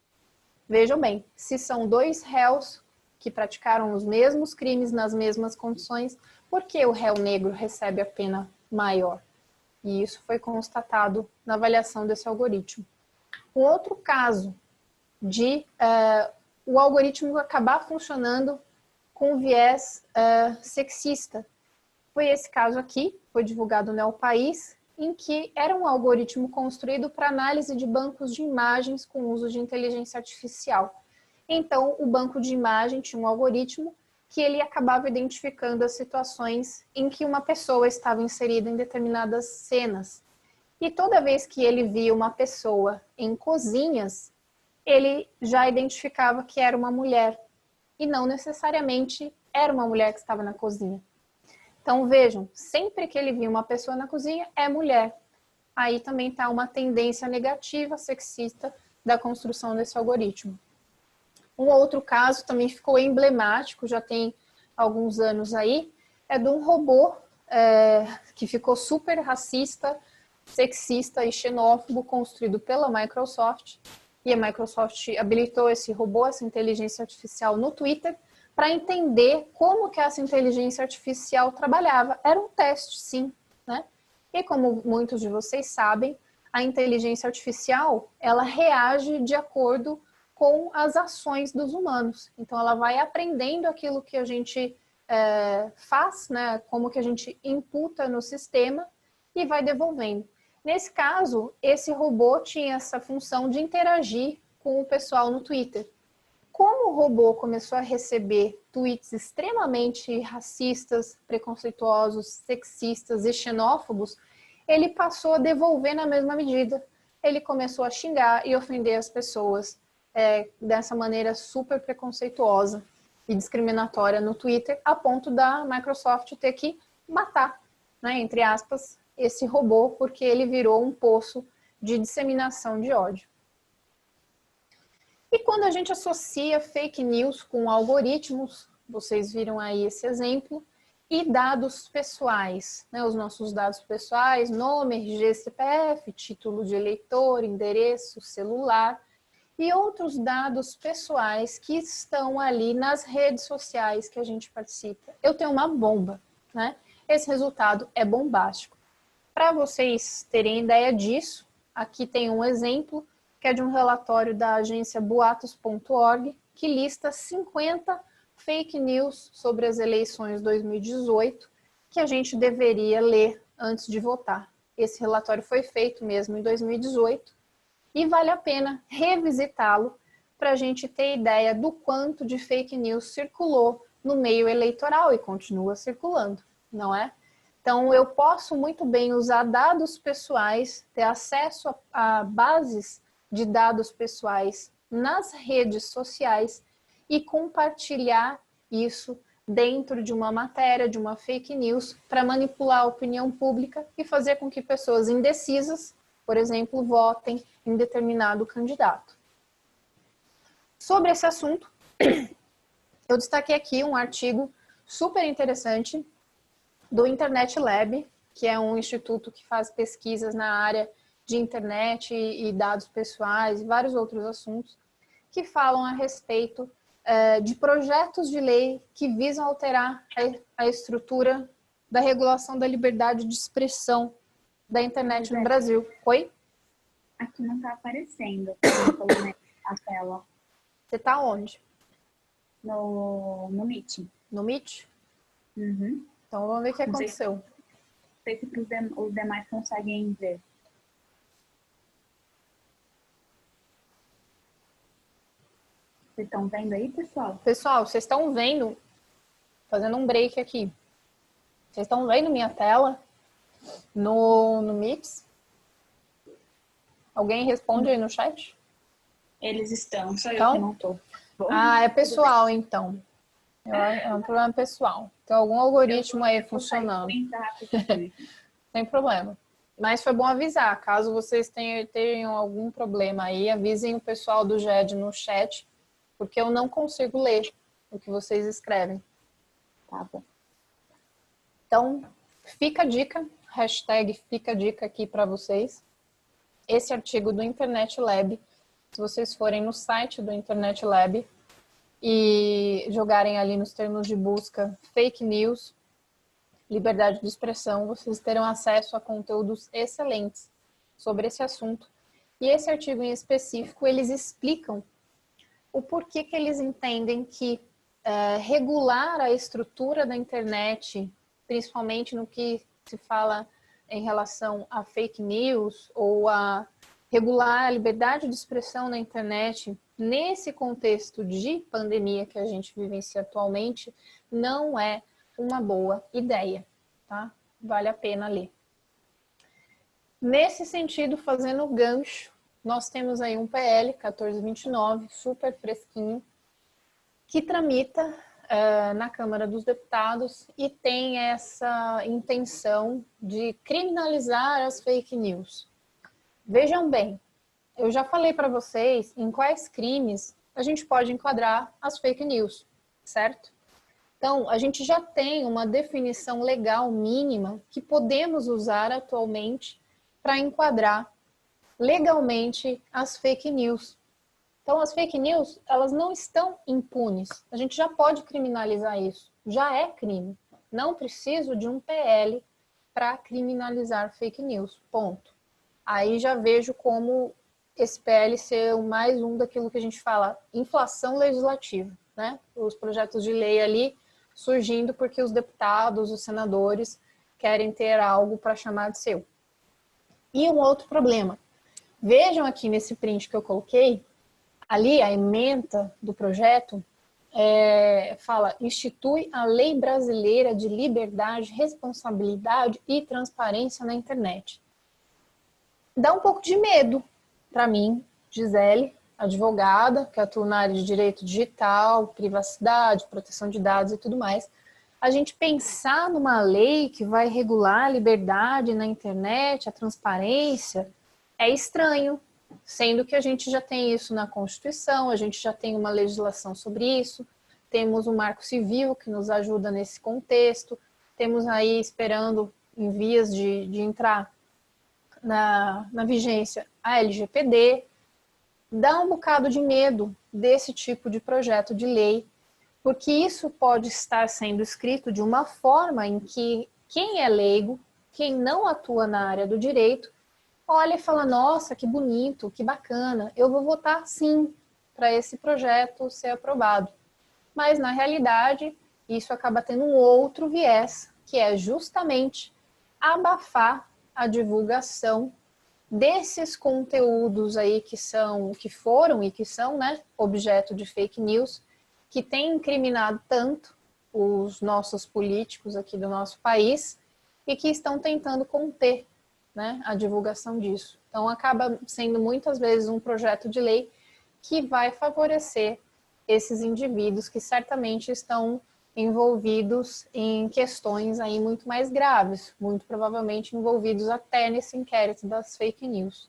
Vejam bem, se são dois réus que praticaram os mesmos crimes nas mesmas condições, por que o réu negro recebe a pena maior? E isso foi constatado na avaliação desse algoritmo. Um outro caso de uh, o algoritmo acabar funcionando com viés uh, sexista foi esse caso aqui, foi divulgado no El País, em que era um algoritmo construído para análise de bancos de imagens com uso de inteligência artificial. Então, o banco de imagem tinha um algoritmo que ele acabava identificando as situações em que uma pessoa estava inserida em determinadas cenas. E toda vez que ele via uma pessoa em cozinhas, ele já identificava que era uma mulher e não necessariamente era uma mulher que estava na cozinha. Então vejam, sempre que ele via uma pessoa na cozinha, é mulher. Aí também está uma tendência negativa, sexista, da construção desse algoritmo. Um outro caso também ficou emblemático, já tem alguns anos aí, é de um robô é, que ficou super racista, sexista e xenófobo, construído pela Microsoft. E a Microsoft habilitou esse robô, essa inteligência artificial no Twitter, para entender como que essa inteligência artificial trabalhava. Era um teste, sim, né? E como muitos de vocês sabem, a inteligência artificial, ela reage de acordo com as ações dos humanos. Então, ela vai aprendendo aquilo que a gente é, faz, né? Como que a gente imputa no sistema e vai devolvendo. Nesse caso, esse robô tinha essa função de interagir com o pessoal no Twitter como o robô começou a receber tweets extremamente racistas, preconceituosos, sexistas e xenófobos, ele passou a devolver na mesma medida. Ele começou a xingar e ofender as pessoas é, dessa maneira super preconceituosa e discriminatória no Twitter, a ponto da Microsoft ter que matar, né, entre aspas, esse robô, porque ele virou um poço de disseminação de ódio. E quando a gente associa fake news com algoritmos, vocês viram aí esse exemplo, e dados pessoais, né, os nossos dados pessoais, nome, RG, CPF, título de eleitor, endereço, celular e outros dados pessoais que estão ali nas redes sociais que a gente participa. Eu tenho uma bomba, né? Esse resultado é bombástico. Para vocês terem ideia disso, aqui tem um exemplo que é de um relatório da agência boatos.org, que lista 50 fake news sobre as eleições 2018 que a gente deveria ler antes de votar. Esse relatório foi feito mesmo em 2018 e vale a pena revisitá-lo para a gente ter ideia do quanto de fake news circulou no meio eleitoral e continua circulando, não é? Então, eu posso muito bem usar dados pessoais, ter acesso a, a bases de dados pessoais nas redes sociais e compartilhar isso dentro de uma matéria, de uma fake news, para manipular a opinião pública e fazer com que pessoas indecisas, por exemplo, votem em determinado candidato. Sobre esse assunto, eu destaquei aqui um artigo super interessante do Internet Lab, que é um instituto que faz pesquisas na área de internet e dados pessoais e vários outros assuntos que falam a respeito é, de projetos de lei que visam alterar a, a, estrutura da regulação da liberdade de expressão da internet no Brasil. Oi? Aqui não está aparecendo a tela. Você está onde? No, no Meet. No Meet? Uhum. Então vamos ver o que aconteceu. Não sei se os demais conseguem ver. Vocês estão vendo aí, pessoal? Pessoal, vocês estão vendo, fazendo um break aqui. Vocês estão vendo minha tela no, no Mix? Alguém responde aí no chat? Eles estão, só Então? eu que não. Bom, Ah, é pessoal, então. Eu- É um problema pessoal. Tem algum algoritmo aí funcionando. Sem problema. Mas foi bom avisar. Caso vocês tenham, tenham algum problema aí, avisem o pessoal do GED no chat, porque eu não consigo ler o que vocês escrevem. Tá bom. Então, fica a dica, hashtag fica a dica aqui para vocês. Esse artigo do Internet Lab, se vocês forem no site do Internet Lab e jogarem ali nos termos de busca fake news, liberdade de expressão, vocês terão acesso a conteúdos excelentes sobre esse assunto. E esse artigo em específico, eles explicam o porquê que eles entendem que eh, regular a estrutura da internet, principalmente no que se fala em relação a fake news ou a regular a liberdade de expressão na internet, nesse contexto de pandemia que a gente vivencia atualmente, não é uma boa ideia, tá? Vale a pena ler. Nesse sentido, fazendo gancho, nós temos aí um PL 1429, super fresquinho, que tramita eh, na Câmara dos Deputados e tem essa intenção de criminalizar as fake news. Vejam bem, eu já falei para vocês em quais crimes a gente pode enquadrar as fake news, certo? Então, a gente já tem uma definição legal mínima que podemos usar atualmente para enquadrar legalmente as fake news. Então, as fake news, elas não estão impunes. A gente já pode criminalizar isso. Já é crime. Não preciso de um PL para criminalizar fake news. Ponto. Aí já vejo como esse PL ser mais um daquilo que a gente fala, inflação legislativa, né? Os projetos de lei ali surgindo porque os deputados, os senadores querem ter algo para chamar de seu. E um outro problema. Vejam aqui nesse print que eu coloquei, ali a ementa do projeto é, fala institui a lei brasileira de liberdade, responsabilidade e transparência na internet. Dá um pouco de medo para mim, Gisele, advogada, que atua na área de direito digital, privacidade, proteção de dados e tudo mais, a gente pensar numa lei que vai regular a liberdade na internet, a transparência, é estranho, sendo que a gente já tem isso na Constituição, a gente já tem uma legislação sobre isso, temos um marco civil que nos ajuda nesse contexto, temos aí esperando em vias de, de entrar na, na vigência a LGPD, dá um bocado de medo desse tipo de projeto de lei, porque isso pode estar sendo escrito de uma forma em que quem é leigo, quem não atua na área do direito, olha e fala: nossa, que bonito, que bacana, eu vou votar sim para esse projeto ser aprovado. Mas na realidade, isso acaba tendo um outro viés, que é justamente abafar a divulgação desses conteúdos aí que são, que foram e que são, né, objeto de fake news, que tem incriminado tanto os nossos políticos aqui do nosso país e que estão tentando conter, né, a divulgação disso. Então acaba sendo muitas vezes um projeto de lei que vai favorecer esses indivíduos que certamente estão envolvidos em questões aí muito mais graves, muito provavelmente envolvidos até nesse inquérito das fake news.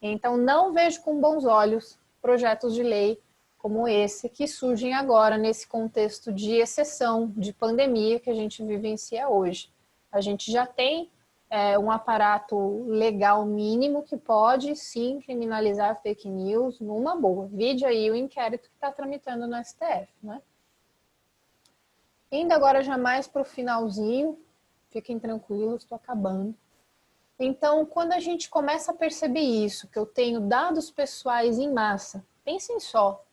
Então, não vejo com bons olhos projetos de lei como esse que surgem agora nesse contexto de exceção, de pandemia que a gente vivencia hoje. A gente já tem é, um aparato legal mínimo que pode sim criminalizar fake news numa boa. Vide aí o inquérito que está tramitando no STF, né? Indo agora já mais para o finalzinho, fiquem tranquilos, estou acabando. Então, quando a gente começa a perceber isso, que eu tenho dados pessoais em massa, pensem só,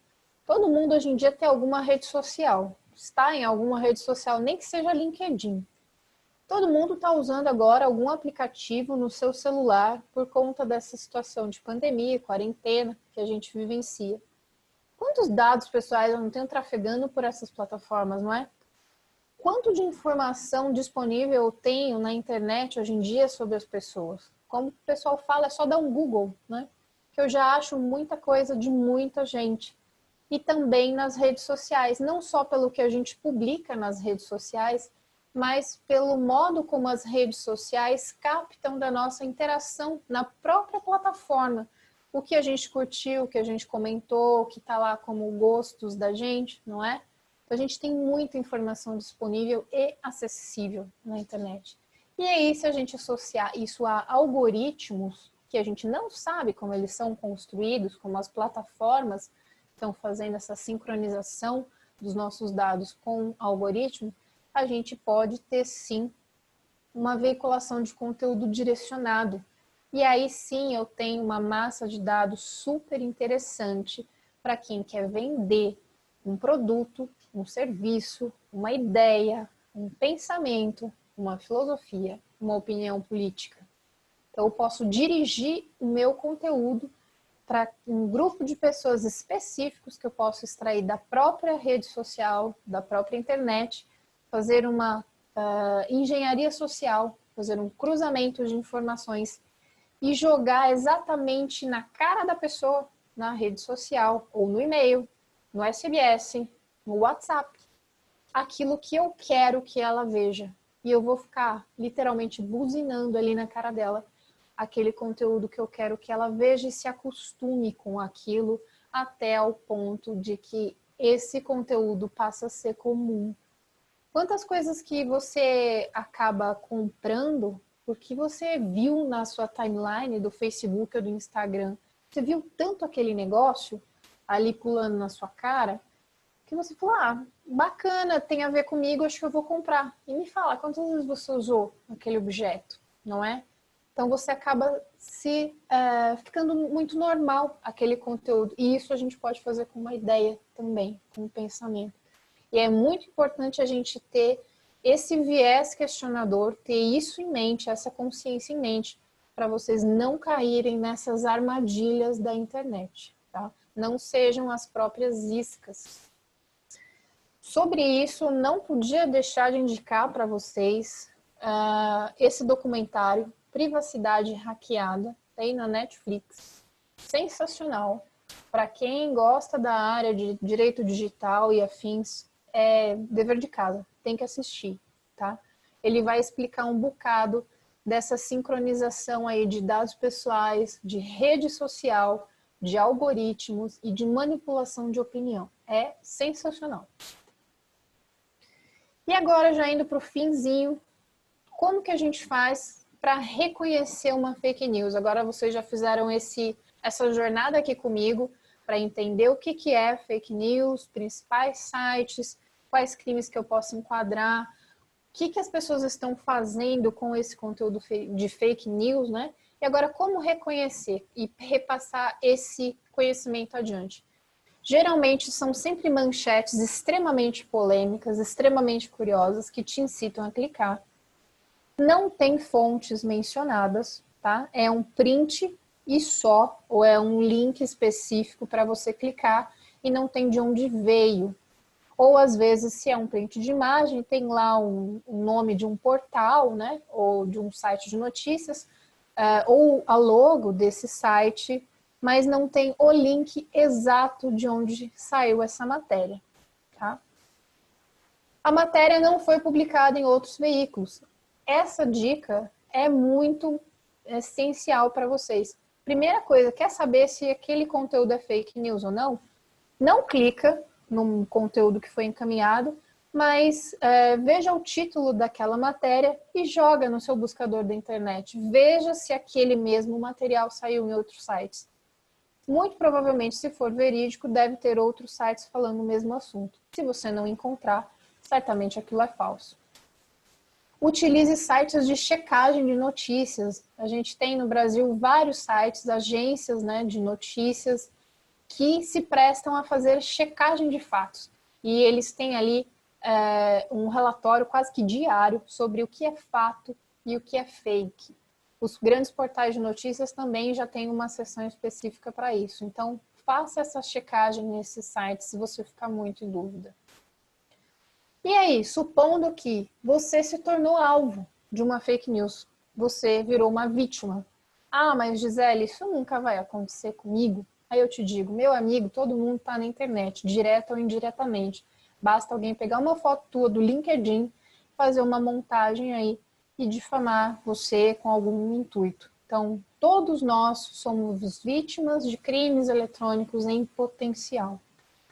todo mundo hoje em dia tem alguma rede social, está em alguma rede social, nem que seja LinkedIn. Todo mundo está usando agora algum aplicativo no seu celular por conta dessa situação de pandemia, quarentena que a gente vivencia. Quantos dados pessoais eu não tenho trafegando por essas plataformas, não é? Quanto de informação disponível eu tenho na internet hoje em dia sobre as pessoas? Como o pessoal fala, é só dar um Google, né? Que eu já acho muita coisa de muita gente. E também nas redes sociais, não só pelo que a gente publica nas redes sociais, mas pelo modo como as redes sociais captam da nossa interação na própria plataforma. O que a gente curtiu, o que a gente comentou, o que está lá como gostos da gente, não é? Então, a gente tem muita informação disponível e acessível na internet. E aí, se a gente associar isso a algoritmos, que a gente não sabe como eles são construídos, como as plataformas estão fazendo essa sincronização dos nossos dados com algoritmo, a gente pode ter sim uma veiculação de conteúdo direcionado. E aí sim eu tenho uma massa de dados super interessante para quem quer vender um produto, um serviço, uma ideia, um pensamento, uma filosofia, uma opinião política. Então eu posso dirigir o meu conteúdo para um grupo de pessoas específicos que eu posso extrair da própria rede social, da própria internet fazer uma uh, engenharia social, fazer um cruzamento de informações e jogar exatamente na cara da pessoa na rede social ou no e-mail, no SMS, no WhatsApp, aquilo que eu quero que ela veja. E eu vou ficar literalmente buzinando ali na cara dela aquele conteúdo que eu quero que ela veja e se acostume com aquilo até ao ponto de que esse conteúdo passa a ser comum Quantas coisas que você acaba comprando porque você viu na sua timeline do Facebook ou do Instagram, você viu tanto aquele negócio ali pulando na sua cara, que você falou, ah, bacana, tem a ver comigo, acho que eu vou comprar. E me fala, quantas vezes você usou aquele objeto, não é? Então você acaba se é, ficando muito normal aquele conteúdo. E isso a gente pode fazer com uma ideia também, com um pensamento. E é muito importante a gente ter esse viés questionador, ter isso em mente, essa consciência em mente, para vocês não caírem nessas armadilhas da internet, tá? Não sejam as próprias iscas. Sobre isso, não podia deixar de indicar para vocês uh, esse documentário, Privacidade Hackeada, tem na Netflix. Sensacional. Para quem gosta da área de direito digital e afins, é dever de casa, tem que assistir, tá? Ele vai explicar um bocado dessa sincronização aí de dados pessoais, de rede social, de algoritmos e de manipulação de opinião. É sensacional. E agora, já indo para o finzinho, como que a gente faz para reconhecer uma fake news? Agora vocês já fizeram esse, essa jornada aqui comigo para entender o que, que é fake news, principais sites, quais crimes que eu posso enquadrar, o que, que as pessoas estão fazendo com esse conteúdo de fake news, né? E agora, como reconhecer e repassar esse conhecimento adiante? Geralmente são sempre manchetes extremamente polêmicas, extremamente curiosas, que te incitam a clicar. Não tem fontes mencionadas, tá? É um print e só, ou é um link específico para você clicar e não tem de onde veio ou às vezes, se é um print de imagem, tem lá um, um nome de um portal, né? Ou de um site de notícias, uh, ou a logo desse site, mas não tem o link exato de onde saiu essa matéria, tá? A matéria não foi publicada em outros veículos. Essa dica é muito essencial para vocês. Primeira coisa, quer saber se aquele conteúdo é fake news ou não? Não clica num conteúdo que foi encaminhado, mas é, veja o título daquela matéria e joga no seu buscador da internet. Veja se aquele mesmo material saiu em outros sites. Muito provavelmente, se for verídico, deve ter outros sites falando o mesmo assunto. Se você não encontrar, certamente aquilo é falso. Utilize sites de checagem de notícias. A gente tem no Brasil vários sites, agências né, de notícias, que se prestam a fazer checagem de fatos. E eles têm ali é, um relatório quase que diário sobre o que é fato e o que é fake. Os grandes portais de notícias também já têm uma seção específica para isso. Então, faça essa checagem nesses sites se você ficar muito em dúvida. E aí, supondo que você se tornou alvo de uma fake news, você virou uma vítima. Ah, mas Gisele, isso nunca vai acontecer comigo. Aí eu te digo, meu amigo, todo mundo está na internet, direto ou indiretamente. Basta alguém pegar uma foto tua do LinkedIn, fazer uma montagem aí e difamar você com algum intuito. Então, todos nós somos vítimas de crimes eletrônicos em potencial.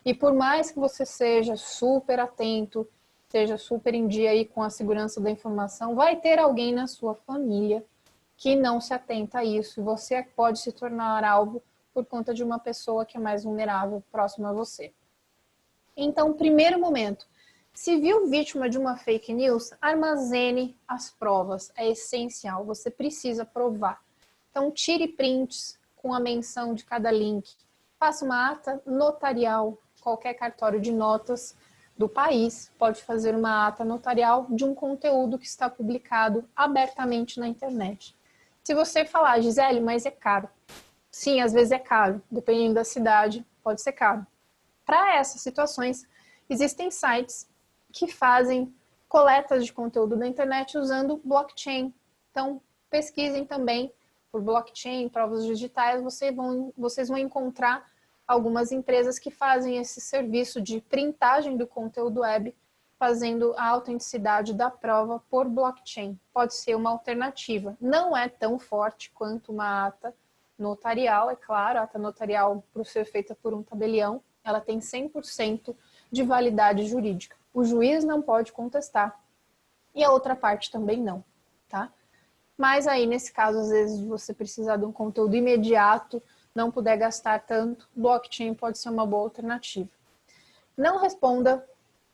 E por mais que você seja super atento, seja super em dia aí com a segurança da informação, vai ter alguém na sua família que não se atenta a isso. E você pode se tornar alvo por conta de uma pessoa que é mais vulnerável próxima a você. Então, primeiro momento, se viu vítima de uma fake news, armazene as provas. É essencial, você precisa provar. Então, tire prints com a menção de cada link. Faça uma ata notarial. Qualquer cartório de notas do país pode fazer uma ata notarial de um conteúdo que está publicado abertamente na internet. Se você falar, Gisele, mas é caro. Sim, às vezes é caro, dependendo da cidade, pode ser caro. Para essas situações, existem sites que fazem coletas de conteúdo da internet usando blockchain. Então, pesquisem também por blockchain, provas digitais, vocês vão, vocês vão encontrar algumas empresas que fazem esse serviço de printagem do conteúdo web, fazendo a autenticidade da prova por blockchain. Pode ser uma alternativa. Não é tão forte quanto uma ata notarial, é claro, a ata notarial, por ser feita por um tabelião, ela tem 100% de validade jurídica o juiz não pode contestar e a outra parte também não, tá? Mas aí, nesse caso, às vezes você precisar de um conteúdo imediato, não puder gastar tanto, blockchain pode ser uma boa alternativa. Não responda,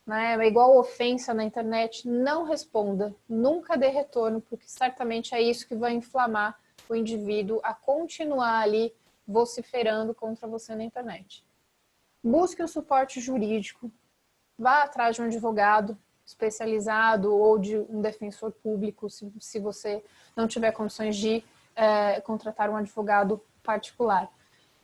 né? É igual ofensa na internet, não responda, nunca dê retorno, porque certamente é isso que vai inflamar o indivíduo a continuar ali vociferando contra você na internet. Busque o suporte jurídico, vá atrás de um advogado especializado ou de um defensor público, se, se você não tiver condições de é, contratar um advogado particular.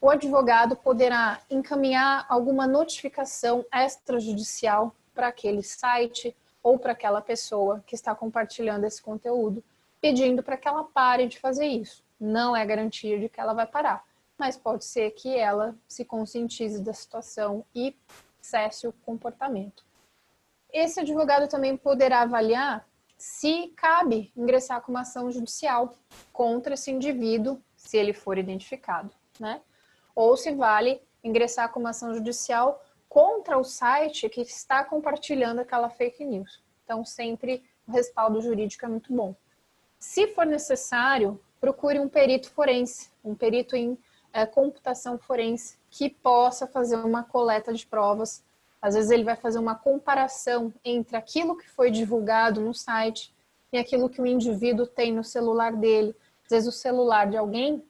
O advogado poderá encaminhar alguma notificação extrajudicial para aquele site ou para aquela pessoa que está compartilhando esse conteúdo, pedindo para que ela pare de fazer isso. Não é garantia de que ela vai parar, mas pode ser que ela se conscientize da situação e cesse o comportamento. Esse advogado também poderá avaliar se cabe ingressar com uma ação judicial contra esse indivíduo, se ele for identificado, né? Ou se vale ingressar com uma ação judicial contra o site que está compartilhando aquela fake news. Então, sempre o respaldo jurídico é muito bom. Se for necessário, procure um perito forense, um perito em é, computação forense, que possa fazer uma coleta de provas. Às vezes ele vai fazer uma comparação entre aquilo que foi divulgado no site e aquilo que o indivíduo tem no celular dele. Às vezes o celular de alguém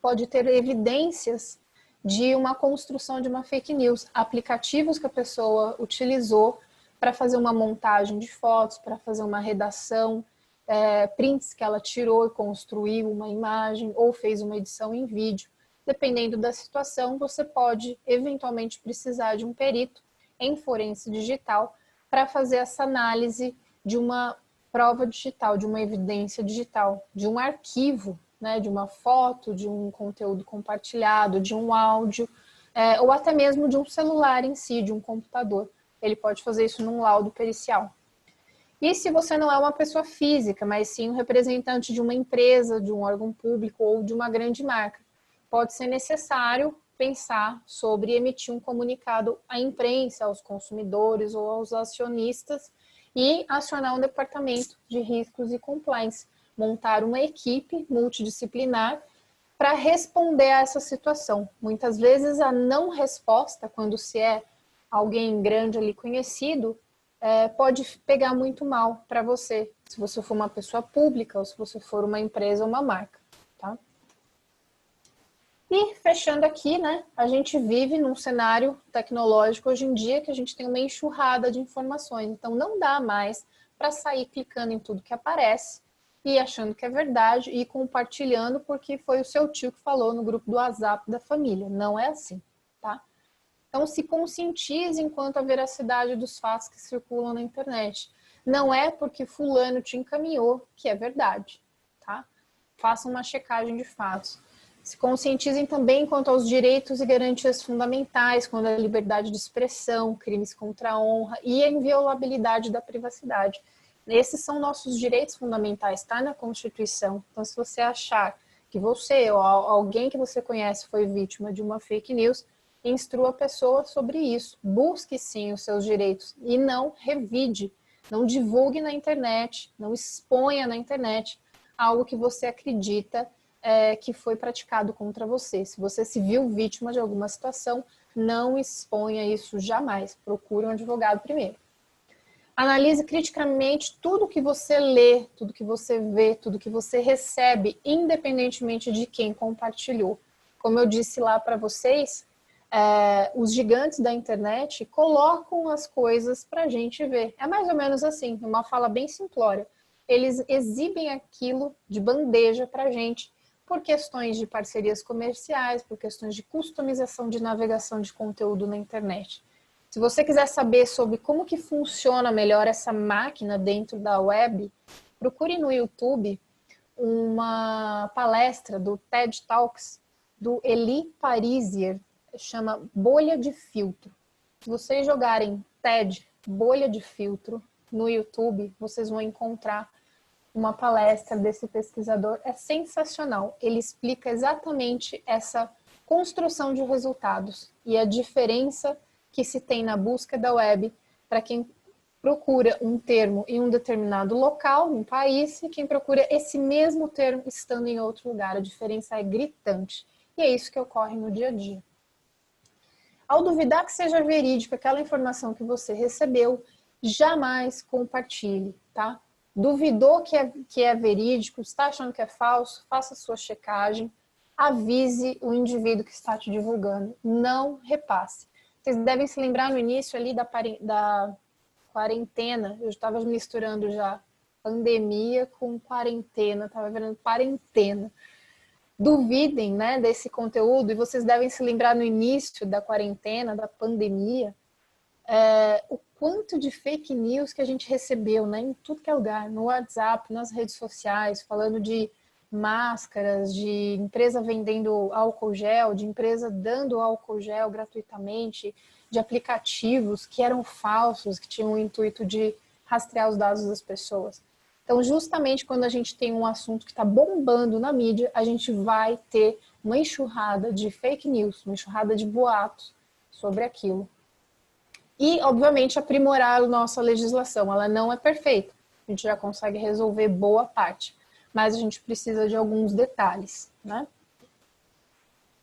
pode ter evidências de uma construção de uma fake news, aplicativos que a pessoa utilizou para fazer uma montagem de fotos, para fazer uma redação, é, prints que ela tirou e construiu uma imagem ou fez uma edição em vídeo dependendo da situação, você pode eventualmente precisar de um perito em forense digital para fazer essa análise de uma prova digital, de uma evidência digital, de um arquivo, né, de uma foto, de um conteúdo compartilhado, de um áudio, é, ou até mesmo de um celular em si, de um computador. Ele pode fazer isso num laudo pericial. E se você não é uma pessoa física, mas sim um representante de uma empresa, de um órgão público ou de uma grande marca, pode ser necessário pensar sobre emitir um comunicado à imprensa, aos consumidores ou aos acionistas e acionar um departamento de riscos e compliance, montar uma equipe multidisciplinar para responder a essa situação. Muitas vezes a não resposta, quando se é alguém grande ali conhecido, é, pode pegar muito mal para você, se você for uma pessoa pública ou se você for uma empresa ou uma marca. E fechando aqui, né, a gente vive num cenário tecnológico hoje em dia que a gente tem uma enxurrada de informações. Então não dá mais para sair clicando em tudo que aparece e achando que é verdade e compartilhando porque foi o seu tio que falou no grupo do WhatsApp da família. Não é assim, tá? Então se conscientize enquanto a veracidade dos fatos que circulam na internet. Não é porque fulano te encaminhou que é verdade, tá? Faça uma checagem de fatos. Se conscientizem também quanto aos direitos e garantias fundamentais, quando a liberdade de expressão, crimes contra a honra e a inviolabilidade da privacidade. Esses são nossos direitos fundamentais, está na Constituição. Então, se você achar que você ou alguém que você conhece foi vítima de uma fake news, instrua a pessoa sobre isso. Busque sim os seus direitos e não revide, não divulgue na internet, não exponha na internet algo que você acredita é, que foi praticado contra você. Se você se viu vítima de alguma situação, não exponha isso jamais. Procure um advogado primeiro. Analise criticamente tudo que você lê, tudo que você vê, tudo que você recebe, independentemente de quem compartilhou. Como eu disse lá para vocês, é, os gigantes da internet colocam as coisas para a gente ver. É mais ou menos assim, uma fala bem simplória. Eles exibem aquilo de bandeja para a gente por questões de parcerias comerciais, por questões de customização de navegação de conteúdo na internet. Se você quiser saber sobre como que funciona melhor essa máquina dentro da web, procure no YouTube uma palestra do TED Talks do Eli Parisier, chama Bolha de Filtro. Se vocês jogarem TED Bolha de Filtro no YouTube, vocês vão encontrar uma palestra desse pesquisador. É sensacional. Ele explica exatamente essa construção de resultados e a diferença que se tem na busca da web para quem procura um termo em um determinado local, um país, e quem procura esse mesmo termo estando em outro lugar. A diferença é gritante. E é isso que ocorre no dia a dia. Ao duvidar que seja verídica aquela informação que você recebeu, jamais compartilhe, tá? duvidou que é, que é verídico, está achando que é falso, faça sua checagem, avise o indivíduo que está te divulgando, não repasse. Vocês devem se lembrar no início ali da, da quarentena, eu estava misturando já pandemia com quarentena, estava vendo quarentena. Duvidem né, desse conteúdo e vocês devem se lembrar no início da quarentena, da pandemia, é, o quanto de fake news que a gente recebeu, né, em tudo que é lugar, no WhatsApp, nas redes sociais, falando de máscaras, de empresa vendendo álcool gel, de empresa dando álcool gel gratuitamente, de aplicativos que eram falsos, que tinham o intuito de rastrear os dados das pessoas. Então, justamente quando a gente tem um assunto que está bombando na mídia, a gente vai ter uma enxurrada de fake news, uma enxurrada de boatos sobre aquilo e, obviamente, aprimorar a nossa legislação. Ela não é perfeita, a gente já consegue resolver boa parte, mas a gente precisa de alguns detalhes, né?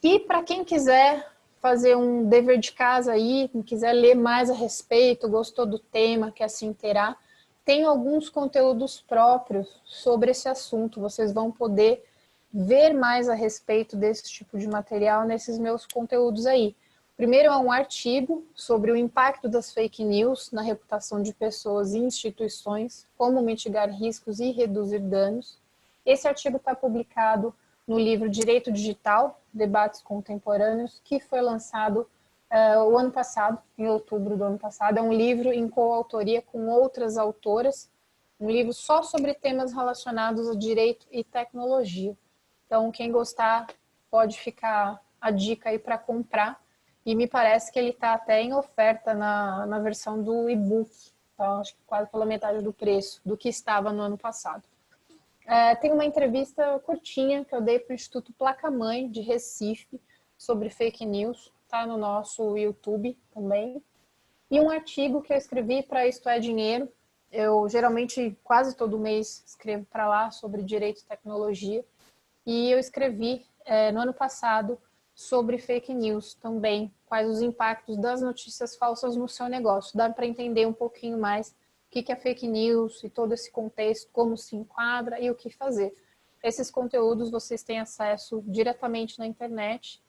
E para quem quiser fazer um dever de casa aí, quem quiser ler mais a respeito, gostou do tema, quer se inteirar, tem alguns conteúdos próprios sobre esse assunto. Vocês vão poder ver mais a respeito desse tipo de material nesses meus conteúdos aí. Primeiro é um artigo sobre o impacto das fake news na reputação de pessoas e instituições, como mitigar riscos e reduzir danos. Esse artigo está publicado no livro Direito Digital, Debates Contemporâneos, que foi lançado uh, o ano passado, em outubro do ano passado. É um livro em coautoria com outras autoras, um livro só sobre temas relacionados a direito e tecnologia. Então, quem gostar, pode ficar a dica aí para comprar e me parece que ele está até em oferta na, na versão do e-book, então acho que quase pela metade do preço do que estava no ano passado. É, tem uma entrevista curtinha que eu dei para o Instituto Placa Mãe de Recife sobre fake news, tá no nosso YouTube também. E um artigo que eu escrevi para Isto é Dinheiro. Eu geralmente quase todo mês escrevo para lá sobre direito e tecnologia. E eu escrevi é, no ano passado sobre fake news também, quais os impactos das notícias falsas no seu negócio. Dá para entender um pouquinho mais o que é fake news e todo esse contexto, como se enquadra e o que fazer. Esses conteúdos vocês têm acesso diretamente na internet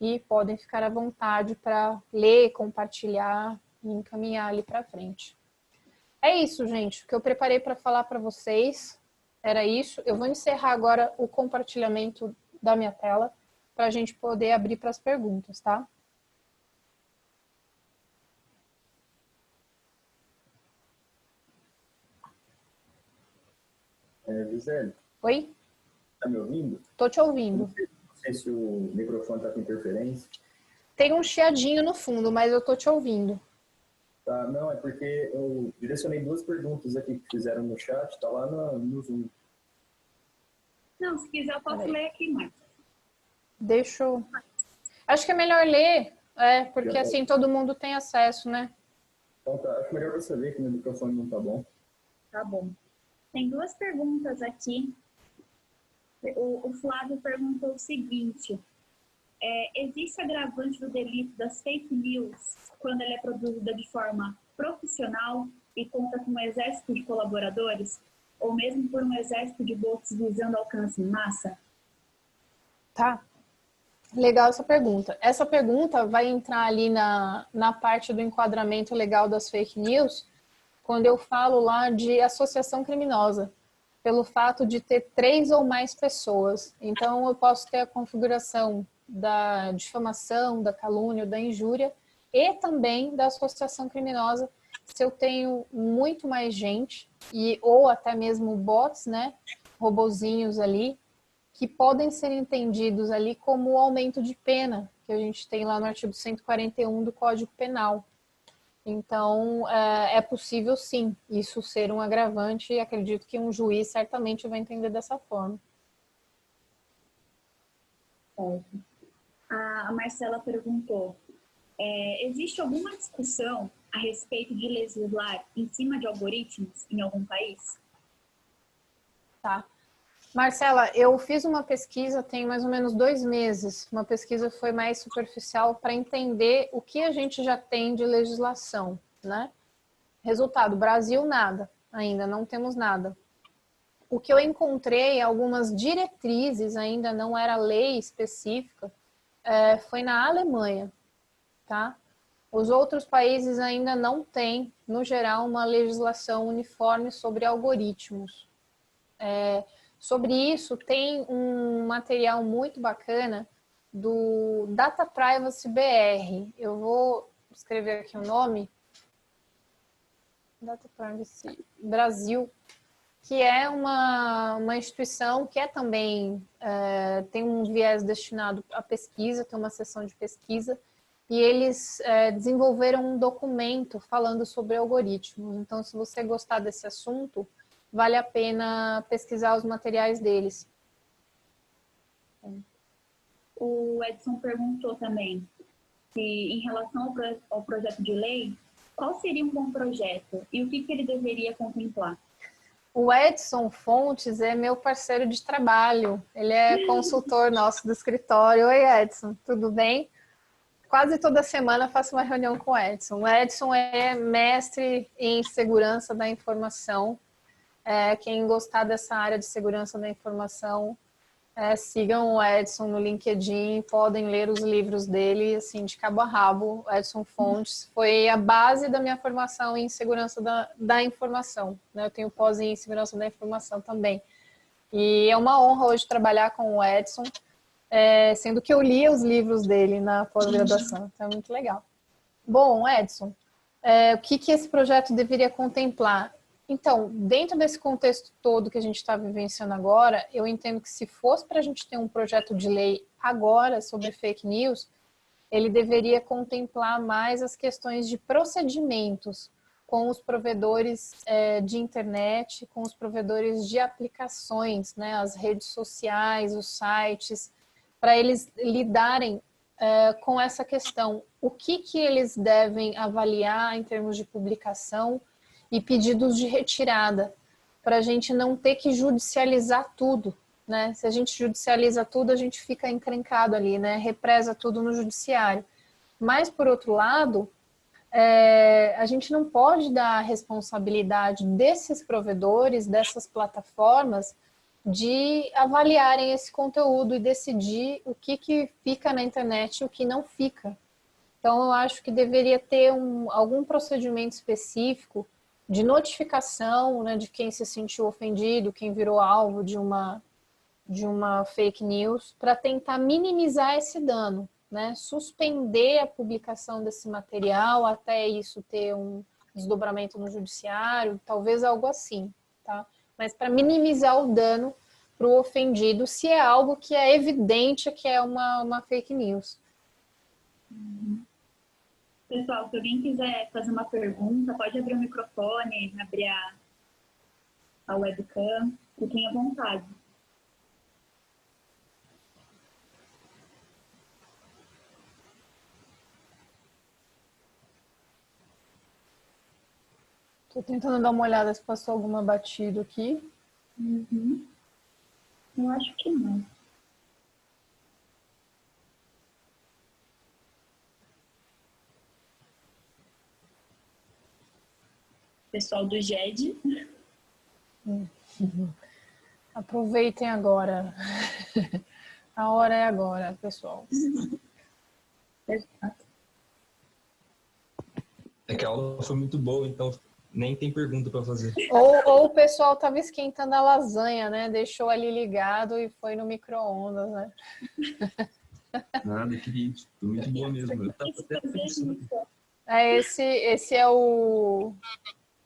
e podem ficar à vontade para ler, compartilhar e encaminhar ali para frente. É isso, gente. O que eu preparei para falar para vocês era isso. Eu vou encerrar agora o compartilhamento da minha tela para a gente poder abrir para as perguntas, tá? É, Gisele. Oi? Tá me ouvindo? Tô te ouvindo. Não sei se o microfone tá com interferência. Tem um chiadinho no fundo, mas eu tô te ouvindo. Tá, não, é porque eu direcionei duas perguntas aqui que fizeram no chat, tá lá no, no Zoom. Não, se quiser eu posso ler aqui, Marta. Deixa eu... Acho que é melhor ler, é, porque assim todo mundo tem acesso, né? Então tá, acho melhor você ver que meu microfone não tá bom. Tá bom. Tem duas perguntas aqui. O, o Flávio perguntou o seguinte: é, existe agravante do delito das fake news quando ela é produzida de forma profissional e conta com um exército de colaboradores? Ou mesmo por um exército de bots visando alcance em massa? Tá. Legal essa pergunta. Essa pergunta vai entrar ali na, na parte do enquadramento legal das fake news, quando eu falo lá de associação criminosa, pelo fato de ter três ou mais pessoas. Então, eu posso ter a configuração da difamação, da calúnia, da injúria e também da associação criminosa se eu tenho muito mais gente e ou até mesmo bots, né, robozinhos ali que podem ser entendidos ali como o aumento de pena que a gente tem lá no artigo 141 do Código Penal. Então, é, é possível sim isso ser um agravante e acredito que um juiz certamente vai entender dessa forma. A Marcela perguntou: é, existe alguma discussão a respeito de legislar em cima de algoritmos em algum país? Tá. Marcela, eu fiz uma pesquisa tem mais ou menos dois meses. Uma pesquisa foi mais superficial para entender o que a gente já tem de legislação, né? Resultado: Brasil nada, ainda não temos nada. O que eu encontrei, algumas diretrizes, ainda não era lei específica, é, foi na Alemanha, tá? Os outros países ainda não têm, no geral, uma legislação uniforme sobre algoritmos. É, Sobre isso, tem um material muito bacana do Data Privacy BR. Eu vou escrever aqui o nome. Data Privacy Brasil, que é uma, uma instituição que é também é, tem um viés destinado à pesquisa, tem uma seção de pesquisa, e eles é, desenvolveram um documento falando sobre algoritmos. Então, se você gostar desse assunto, vale a pena pesquisar os materiais deles. O Edson perguntou também se, em relação ao, pro, ao projeto de lei, qual seria um bom projeto e o que, que ele deveria contemplar? O Edson Fontes é meu parceiro de trabalho. Ele é consultor nosso do escritório. Oi, Edson, tudo bem? Quase toda semana faço uma reunião com o Edson. O Edson é mestre em segurança da informação é, quem gostar dessa área de segurança da informação, é, sigam o Edson no LinkedIn, podem ler os livros dele, assim, de cabo a rabo. Edson Fontes foi a base da minha formação em segurança da, da informação. Né? Eu tenho pós em segurança da informação também. E é uma honra hoje trabalhar com o Edson, é, sendo que eu lia os livros dele na pós-graduação. Então é muito legal. Bom, Edson, é, o que, que esse projeto deveria contemplar? Então, dentro desse contexto todo que a gente está vivenciando agora, eu entendo que se fosse para a gente ter um projeto de lei agora sobre fake news, ele deveria contemplar mais as questões de procedimentos com os provedores é, de internet, com os provedores de aplicações, né, as redes sociais, os sites, para eles lidarem é, com essa questão. O que, que eles devem avaliar em termos de publicação e pedidos de retirada, para a gente não ter que judicializar tudo. Né? Se a gente judicializa tudo, a gente fica encrencado ali, né? represa tudo no judiciário. Mas, por outro lado, é, a gente não pode dar a responsabilidade desses provedores, dessas plataformas, de avaliarem esse conteúdo e decidir o que, que fica na internet e o que não fica. Então, eu acho que deveria ter um, algum procedimento específico de notificação né, de quem se sentiu ofendido, quem virou alvo de uma, de uma fake news, para tentar minimizar esse dano, né? suspender a publicação desse material até isso ter um desdobramento no judiciário, talvez algo assim. Tá? mas para minimizar o dano para o ofendido, se é algo que é evidente que é uma, uma fake news. Pessoal, se alguém quiser fazer uma pergunta, pode abrir o microfone, abrir a, a webcam, fiquem à vontade. Tô tentando dar uma olhada se passou alguma batida aqui. Uhum. Eu acho que não. Pessoal do GED. Aproveitem agora. A hora é agora, pessoal. É que a aula foi muito boa, então nem tem pergunta para fazer. Ou, ou, o pessoal tava esquentando a lasanha, né? Deixou ali ligado e foi no micro-ondas, né? Nada, que foi muito boa mesmo. Eu tava até pensando. É, esse, esse é o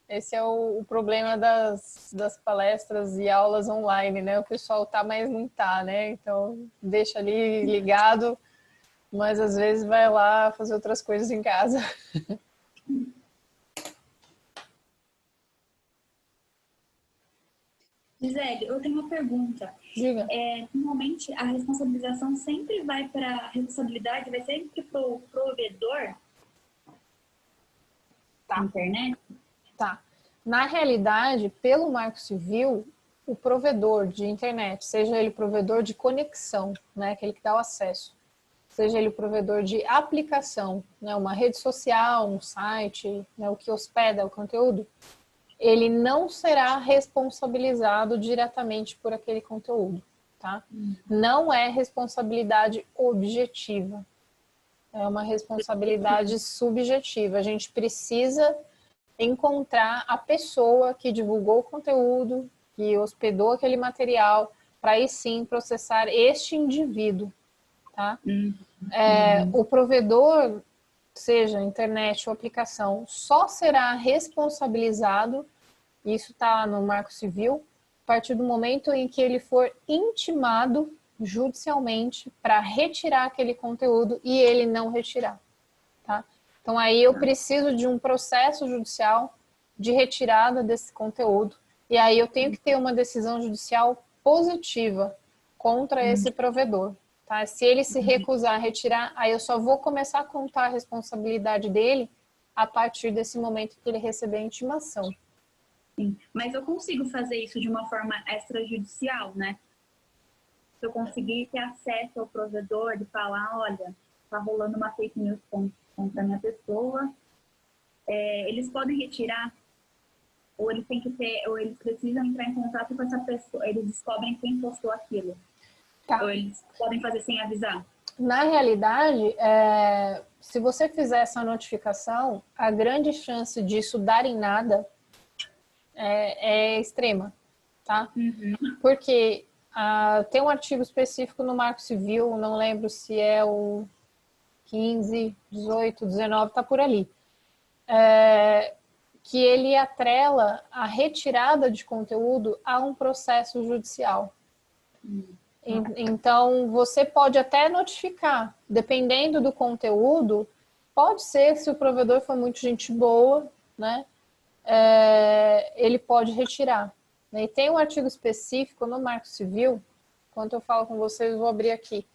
esse é o, o, problema das, das palestras e aulas online, né? O pessoal tá, mas não tá, né? Então deixa ali ligado, mas às vezes vai lá fazer outras coisas em casa. Gisele, eu tenho uma pergunta. Diga. É, normalmente a responsabilização sempre vai para a responsabilidade, vai sempre para o provedor tá. da internet? Tá. Na realidade, pelo Marco Civil, o provedor de internet, seja ele provedor de conexão, né, aquele que dá o acesso, seja ele o provedor de aplicação, né, uma rede social, um site, né, o que hospeda o conteúdo, ele não será responsabilizado diretamente por aquele conteúdo, tá? Uhum. Não é responsabilidade objetiva. É uma responsabilidade subjetiva. A gente precisa encontrar a pessoa que divulgou o conteúdo, que hospedou aquele material, para aí sim processar este indivíduo, tá? Uhum. É, o provedor, seja internet ou aplicação, só será responsabilizado isso está no Marco Civil, a partir do momento em que ele for intimado judicialmente para retirar aquele conteúdo e ele não retirar, tá? Então aí eu preciso de um processo judicial de retirada desse conteúdo e aí eu tenho que ter uma decisão judicial positiva contra uhum. esse provedor, tá? Se ele se uhum. recusar a retirar, aí eu só vou começar a contar a responsabilidade dele a partir desse momento que ele receber a intimação. Sim. Mas eu consigo fazer isso de uma forma extrajudicial, né? Se eu conseguir ter acesso ao provedor e falar, olha, tá rolando uma fake news contra a minha pessoa, é, eles podem retirar ou eles têm que ter, ou eles precisam entrar em contato com essa pessoa, eles descobrem quem postou aquilo. Tá. Ou eles podem fazer sem avisar. Na realidade, é, se você fizer essa notificação, a grande chance disso dar em nada é, é extrema, tá? Uhum. Porque uh, tem um artigo específico no Marco Civil, não lembro se é o 15, 18, 19, tá por ali, é, que ele atrela a retirada de conteúdo a um processo judicial. Uhum. Então, você pode até notificar, dependendo do conteúdo, pode ser, se o provedor for muito gente boa, né? é, ele pode retirar. Né? E tem um artigo específico no Marco Civil, enquanto eu falo com vocês, vou abrir aqui,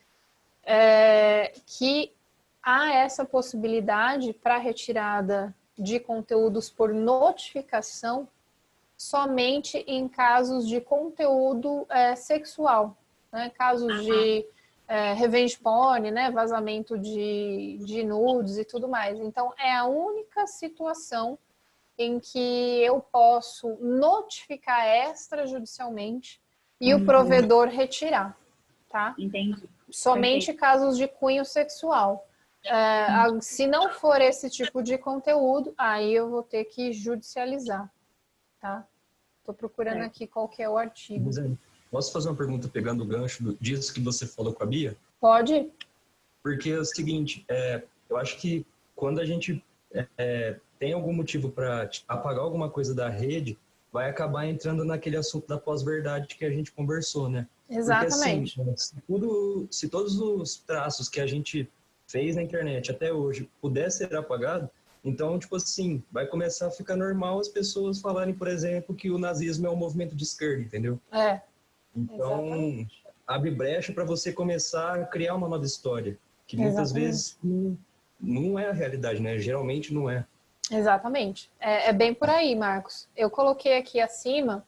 é, que há essa possibilidade para retirada de conteúdos por notificação somente em casos de conteúdo é, sexual, né? casos de é, revenge porn, né? vazamento de, de nudes e tudo mais. Então, é a única situação em que eu posso notificar extrajudicialmente e o provedor retirar, tá? Entendi. Somente casos de cunho sexual. É, se não for esse tipo de conteúdo, aí eu vou ter que judicializar, tá? Tô procurando Certo. aqui qual que é o artigo. Posso fazer uma pergunta pegando o gancho do- disso que você falou com a Bia? Pode? Porque é o seguinte, é, eu acho que quando a gente é, é, tem algum motivo para apagar alguma coisa da rede, vai acabar entrando naquele assunto da pós-verdade que a gente conversou, né? Exatamente. Porque, assim, se, tudo, se todos os traços que a gente fez na internet até hoje pudesse ser apagado, então, tipo assim, vai começar a ficar normal as pessoas falarem, por exemplo, que o nazismo é um movimento de esquerda, entendeu? É, Então, Exatamente. abre brecha para você começar a criar uma nova história, que muitas Exatamente. vezes não, não é a realidade, né? Geralmente não é. exatamente. É, é bem por aí, Marcos. Eu coloquei aqui acima,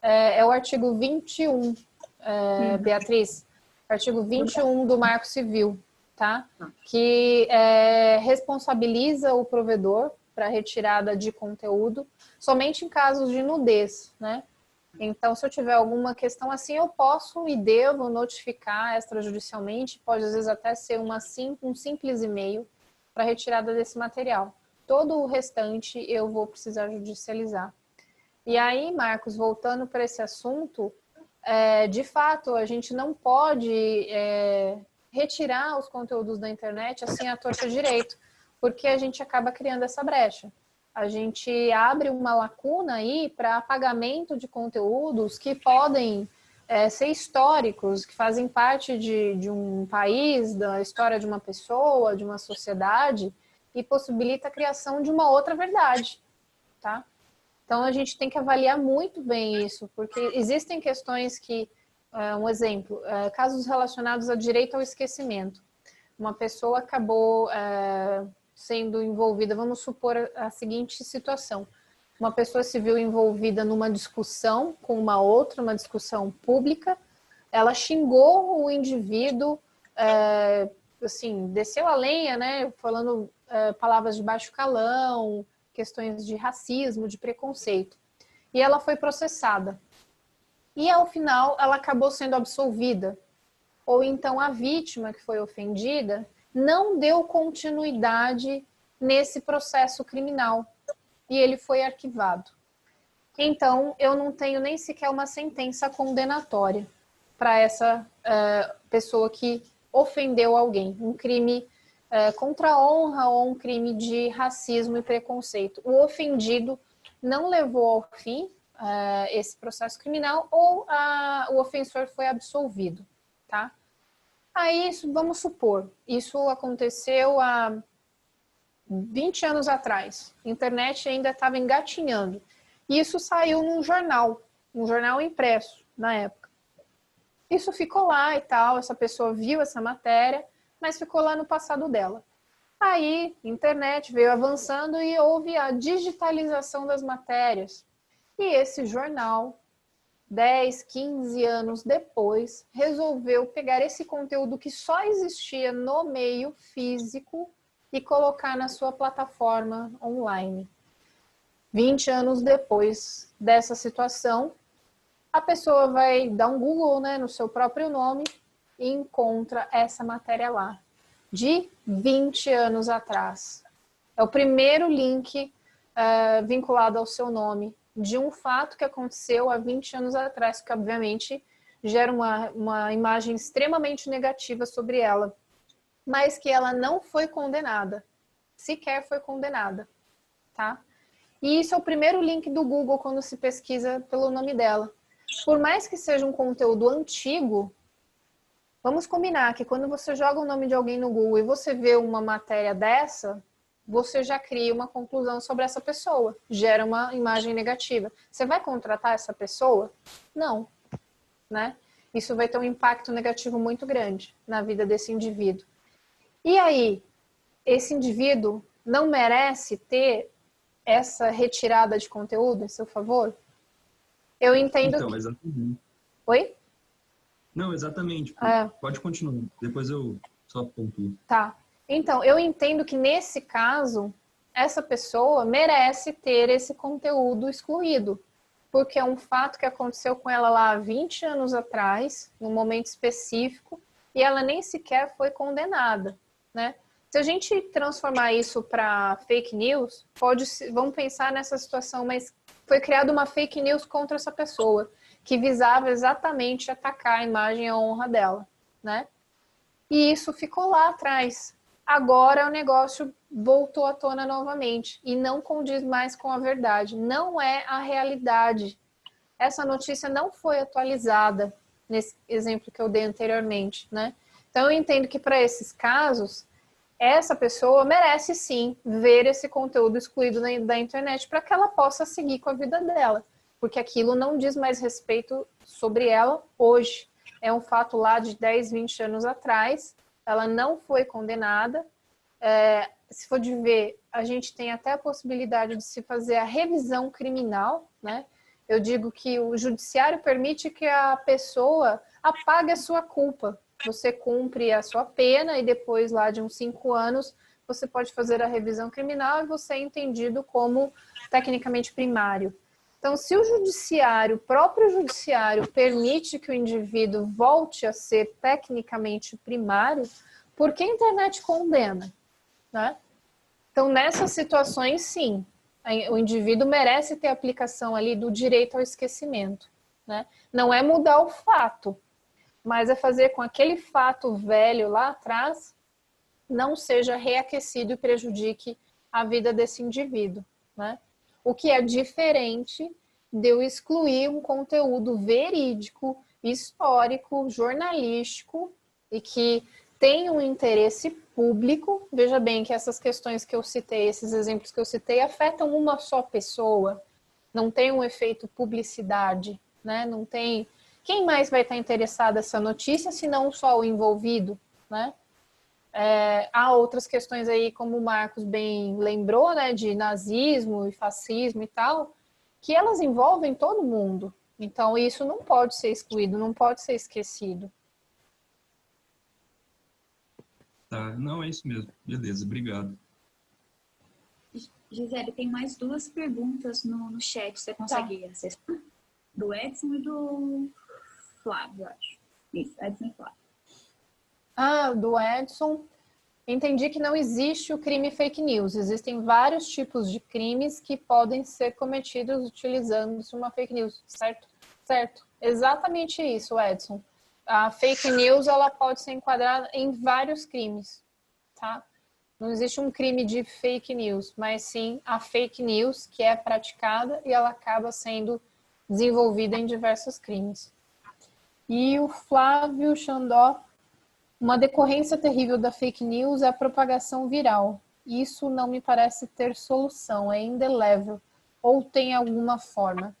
é, é o artigo 21, é, Beatriz, artigo 21 do Marco Civil, tá? Que é, responsabiliza o provedor para retirada de conteúdo somente em casos de nudez, né? Então, se eu tiver alguma questão assim, eu posso e devo notificar extrajudicialmente, pode às vezes até ser uma sim, um simples e-mail para retirada desse material. Todo o restante eu vou precisar judicializar. E aí, Marcos, voltando para esse assunto, é, de fato, a gente não pode é, retirar os conteúdos da internet assim à torta direito, porque a gente acaba criando essa brecha. A gente abre uma lacuna aí para apagamento de conteúdos que podem é, ser históricos, que fazem parte de, de um país, da história de uma pessoa, de uma sociedade, e possibilita a criação de uma outra verdade, tá? Então a gente tem que avaliar muito bem isso, porque existem questões que, um exemplo, é, casos relacionados a direito ao esquecimento. Uma pessoa acabou é, sendo envolvida, vamos supor a, seguinte situação: uma pessoa se viu envolvida numa discussão com uma outra, uma discussão pública, ela xingou o indivíduo, assim, desceu a lenha, né, falando palavras de baixo calão, questões de racismo, de preconceito. E ela foi processada. E ao final ela acabou sendo absolvida. Ou então a vítima que foi ofendida não deu continuidade nesse processo criminal e ele foi arquivado. Então eu não tenho nem sequer uma sentença condenatória para essa eh, pessoa que ofendeu alguém, um crime eh, contra a honra ou um crime de racismo e preconceito. O ofendido não levou ao fim eh, esse processo criminal ou a- o ofensor foi absolvido, tá? Aí, vamos supor, isso aconteceu há 20 anos atrás. A internet ainda estava engatinhando. Isso saiu num jornal, um jornal impresso na época. Isso ficou lá e tal, essa pessoa viu essa matéria, mas ficou lá no passado dela. Aí, internet veio avançando e houve a digitalização das matérias. E esse jornal 10, 15 anos depois, resolveu pegar esse conteúdo que só existia no meio físico e colocar na sua plataforma online. 20 anos depois dessa situação, a pessoa vai dar um Google né, no seu próprio nome e encontra essa matéria lá, de 20 anos atrás. É o primeiro link eh, vinculado ao seu nome de um fato que aconteceu há 20 anos atrás, que obviamente gera uma, uma imagem extremamente negativa sobre ela, mas que ela não foi condenada, sequer foi condenada, tá? E isso é o primeiro link do Google quando se pesquisa pelo nome dela. Por mais que seja um conteúdo antigo, vamos combinar que quando você joga o nome de alguém no Google e você vê uma matéria dessa, você já cria uma conclusão sobre essa pessoa, gera uma imagem negativa. Você vai contratar essa pessoa? Não, né? Isso vai ter um impacto negativo muito grande na vida desse indivíduo. E aí, esse indivíduo não merece ter essa retirada de conteúdo em seu favor? Eu entendo. Então, que... exatamente. Oi? Não, exatamente. É. Pode continuar. Depois eu só pontuo. Tá. Então, eu entendo que nesse caso, essa pessoa merece ter esse conteúdo excluído. porque é um fato que aconteceu com ela lá há 20 anos atrás, num momento específico, e ela nem sequer foi condenada, né? Se a gente transformar isso para fake news, pode, vamos pensar nessa situação, mas foi criada uma fake news contra essa pessoa, que visava exatamente atacar a imagem e a honra dela, né? E isso ficou lá atrás. Agora o negócio voltou à tona novamente e não condiz mais com a verdade. Não é a realidade. Essa notícia não foi atualizada nesse exemplo que eu dei anteriormente, né? Então eu entendo que para esses casos essa pessoa merece sim ver esse conteúdo excluído da internet para que ela possa seguir com a vida dela, porque aquilo não diz mais respeito sobre ela hoje. É um fato lá de 10, 20 anos atrás, ela não foi condenada. É, se for de ver, a gente tem até a possibilidade de se fazer a revisão criminal, né? Eu digo que o judiciário permite que a pessoa apague a sua culpa, você cumpre a sua pena e depois, lá de uns cinco anos, você pode fazer a revisão criminal e você é entendido como tecnicamente primário. Então, se o judiciário, o próprio judiciário, permite que o indivíduo volte a ser tecnicamente primário, por que a internet condena? Né? Então, nessas situações, sim, o indivíduo merece ter aplicação ali do direito ao esquecimento. Né? Não é mudar o fato, mas é fazer com aquele fato velho lá atrás não seja reaquecido e prejudique a vida desse indivíduo, né? O que é diferente de eu excluir um conteúdo verídico, histórico, jornalístico e que tem um interesse público. Veja bem que essas questões que eu citei, esses exemplos que eu citei, afetam uma só pessoa, não tem um efeito publicidade, né? Não tem quem mais vai estar interessado nessa notícia, se não só o envolvido, né? É, há outras questões aí, como o Marcos bem lembrou, né, de nazismo e fascismo e tal, que elas envolvem todo mundo. Então, isso não pode ser excluído, não pode ser esquecido. Tá, não, é isso mesmo. Beleza, obrigado. Gisele, tem mais duas perguntas no, no chat, você consegue tá. acessar? Do Edson e do Flávio, acho. Isso, Edson e Flávio. Ah, do Edson. Entendi que não existe o crime fake news. Existem vários tipos de crimes que podem ser cometidos utilizando uma fake news, certo? Certo. Exatamente isso, Edson. A fake news ela pode ser enquadrada em vários crimes, tá? Não existe um crime de fake news, mas sim a fake news que é praticada e ela acaba sendo desenvolvida em diversos crimes. E o Flávio Xandó, uma decorrência terrível da fake news é a propagação viral. Isso não me parece ter solução, é indelével ou tem alguma forma.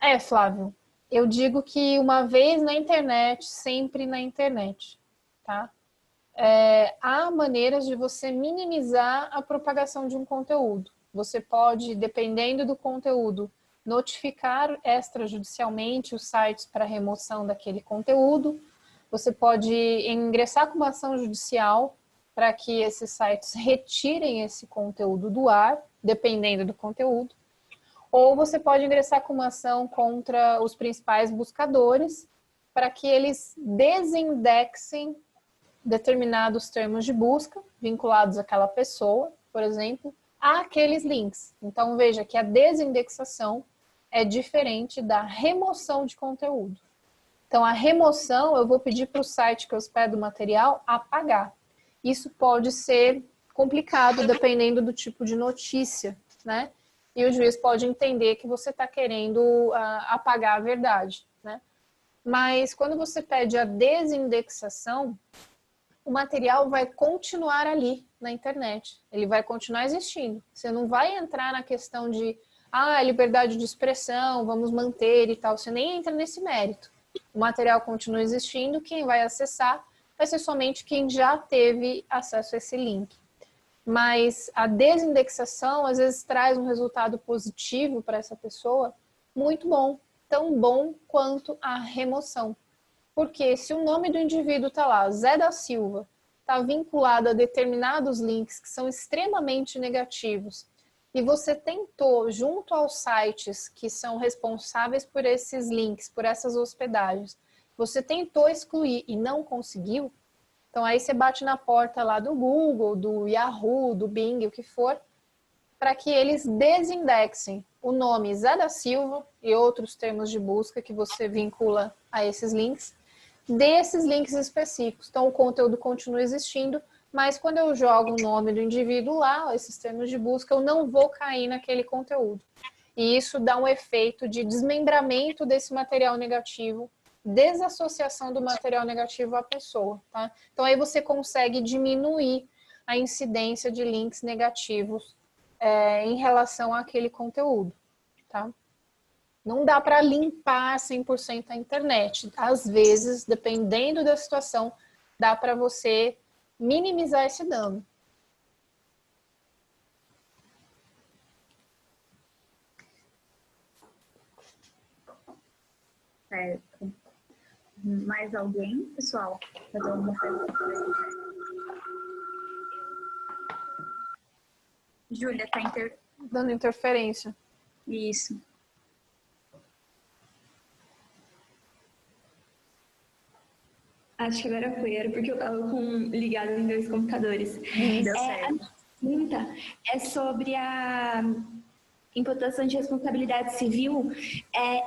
É, Flávio, eu digo que uma vez na internet, sempre na internet, tá? É, há maneiras de você minimizar a propagação de um conteúdo. Você pode, dependendo do conteúdo, notificar extrajudicialmente os sites para remoção daquele conteúdo. Você pode ingressar com uma ação judicial para que esses sites retirem esse conteúdo do ar, dependendo do conteúdo. Ou você pode ingressar com uma ação contra os principais buscadores para que eles desindexem determinados termos de busca vinculados àquela pessoa, por exemplo, àqueles links. Então veja que a desindexação é diferente da remoção de conteúdo. Então, a remoção, eu vou pedir para o site que eu hospedo o material apagar. Isso pode ser complicado, dependendo do tipo de notícia, né? E o juiz pode entender que você está querendo uh, apagar a verdade, né? Mas quando você pede a desindexação, o material vai continuar ali na internet. Ele vai continuar existindo. Você não vai entrar na questão de ah, liberdade de expressão, vamos manter e tal. Você nem entra nesse mérito. O material continua existindo, quem vai acessar vai ser somente quem já teve acesso a esse link. Mas a desindexação às vezes traz um resultado positivo para essa pessoa, muito bom, tão bom quanto a remoção. Porque se o nome do indivíduo está lá, Zé da Silva, está vinculado a determinados links que são extremamente negativos, e você tentou, junto aos sites que são responsáveis por esses links, por essas hospedagens, você tentou excluir e não conseguiu, então aí você bate na porta lá do Google, do Yahoo, do Bing, o que for, para que eles desindexem o nome Zé da Silva e outros termos de busca que você vincula a esses links, desses links específicos. Então o conteúdo continua existindo, mas quando eu jogo o nome do indivíduo lá, esses termos de busca, eu não vou cair naquele conteúdo. E isso dá um efeito de desmembramento desse material negativo desassociação do material negativo à pessoa, tá? Então aí você consegue diminuir a incidência de links negativos é, em relação àquele conteúdo, tá? Não dá para limpar 100% a internet. Às vezes, dependendo da situação, dá para você minimizar esse dano. Certo. Mais alguém, pessoal? Fazer alguma pergunta? Júlia, tá inter... Dando interferência. Isso. Acho que agora foi, era porque eu tava com, ligado em dois computadores. Deu É, certo. a pergunta é sobre a imputação de responsabilidade civil é,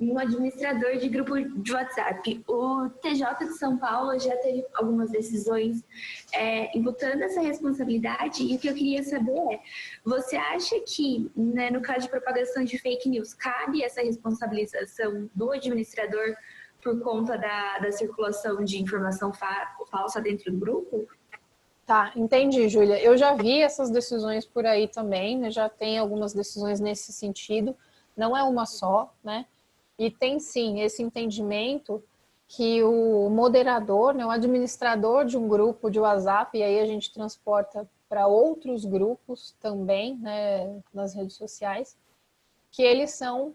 no administrador de grupo de WhatsApp. O TJ de São Paulo já teve algumas decisões é, imputando essa responsabilidade e o que eu queria saber é, você acha que, né, no caso de propagação de fake news, cabe essa responsabilização do administrador por conta da, da circulação de informação fa falsa dentro do grupo? Tá, entendi, Júlia. Eu já vi essas decisões por aí também, né? já tem algumas decisões nesse sentido, não é uma só, né? E tem sim esse entendimento que o moderador, né, o administrador de um grupo de WhatsApp, e aí a gente transporta para outros grupos também, né, nas redes sociais, que eles são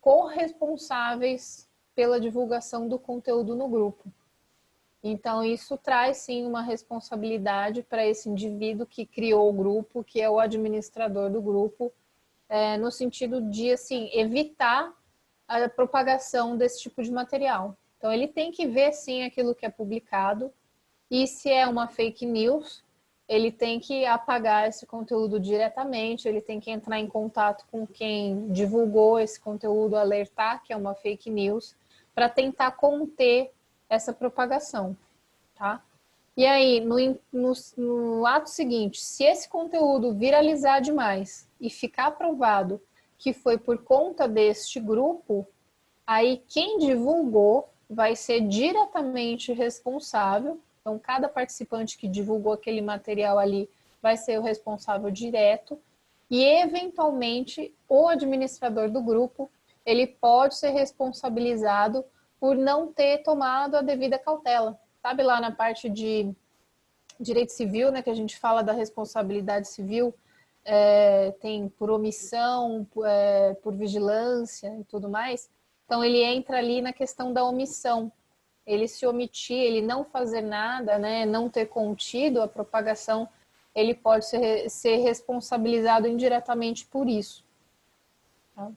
corresponsáveis pela divulgação do conteúdo no grupo. Então, isso traz sim uma responsabilidade para esse indivíduo que criou o grupo, que é o administrador do grupo, é, no sentido de assim, evitar a propagação desse tipo de material. Então, ele tem que ver sim aquilo que é publicado, e se é uma fake news, ele tem que apagar esse conteúdo diretamente, ele tem que entrar em contato com quem divulgou esse conteúdo, alertar que é uma fake news, para tentar conter essa propagação, tá? E aí, no, no, no, ato seguinte, se esse conteúdo viralizar demais e ficar provado que foi por conta deste grupo, aí quem divulgou vai ser diretamente responsável. Então, cada participante que divulgou aquele material ali vai ser o responsável direto e, eventualmente, o administrador do grupo ele pode ser responsabilizado por não ter tomado a devida cautela. Sabe lá na parte de direito civil, né, que a gente fala da responsabilidade civil, é, tem por omissão, por, é, por vigilância e tudo mais. Então ele entra ali na questão da omissão. Ele se omitir, ele não fazer nada, né, não ter contido a propagação, ele pode ser, ser responsabilizado indiretamente por isso. Tá?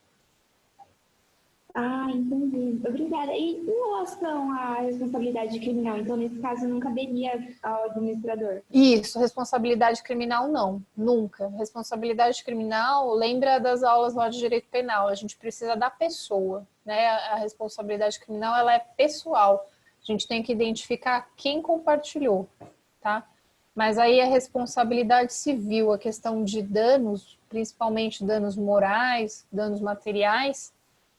Ah, entendi. Obrigada. E em relação à responsabilidade criminal, então nesse caso não caberia ao administrador? Isso, responsabilidade criminal não, nunca. Responsabilidade criminal, lembra das aulas lá de direito penal, a gente precisa da pessoa, né? A responsabilidade criminal, ela é pessoal. A gente tem que identificar quem compartilhou, tá? Mas aí a responsabilidade civil, a questão de danos, principalmente danos morais, danos materiais,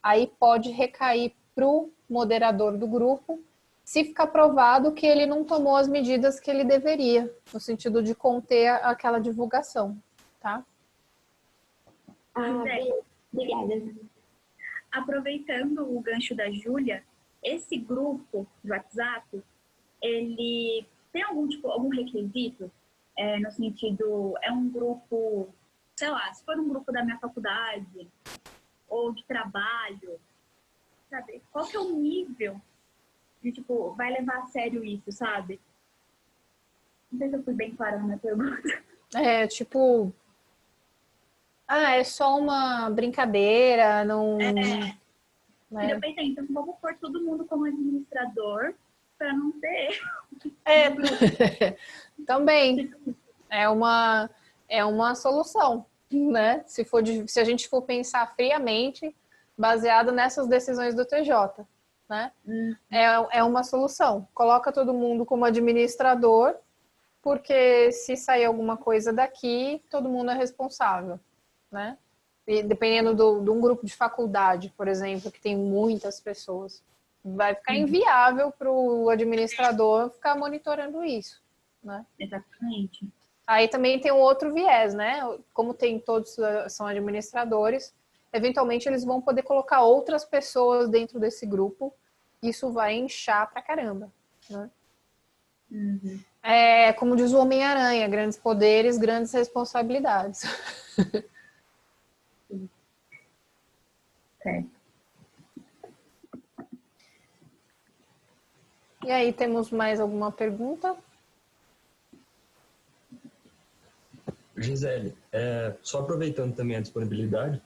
aí pode recair para o moderador do grupo, se ficar provado que ele não tomou as medidas que ele deveria, no sentido de conter aquela divulgação, tá? Ah, obrigada. Aproveitando o gancho da Júlia, esse grupo de WhatsApp, ele tem algum tipo, algum requisito? É, no sentido, é um grupo, sei lá, se for um grupo da minha faculdade ou de trabalho, sabe? Qual que é o nível de, tipo, vai levar a sério isso, sabe? Não sei se eu fui bem clara na minha pergunta. É, tipo, Ah, é só uma brincadeira, não. É. né? Eu pensei, então vamos pôr todo mundo como administrador para não ter. É, também é uma é uma solução, né? Se for de- se a gente for pensar friamente, baseado nessas decisões do TJ, né? É, é uma solução. Coloca todo mundo como administrador, porque se sair alguma coisa daqui, todo mundo é responsável, né? E dependendo do, de um grupo de faculdade, por exemplo, que tem muitas pessoas, vai ficar inviável para o administrador ficar monitorando isso, né? Exatamente. Aí também tem um outro viés, né? Como tem todos eh, são administradores, eventualmente eles vão poder colocar outras pessoas dentro desse grupo. Isso vai inchar pra caramba, né? É, como diz o Homem-Aranha, grandes poderes, grandes responsabilidades. Certo. E aí, temos mais alguma pergunta? Gisele, é, só aproveitando também a disponibilidade,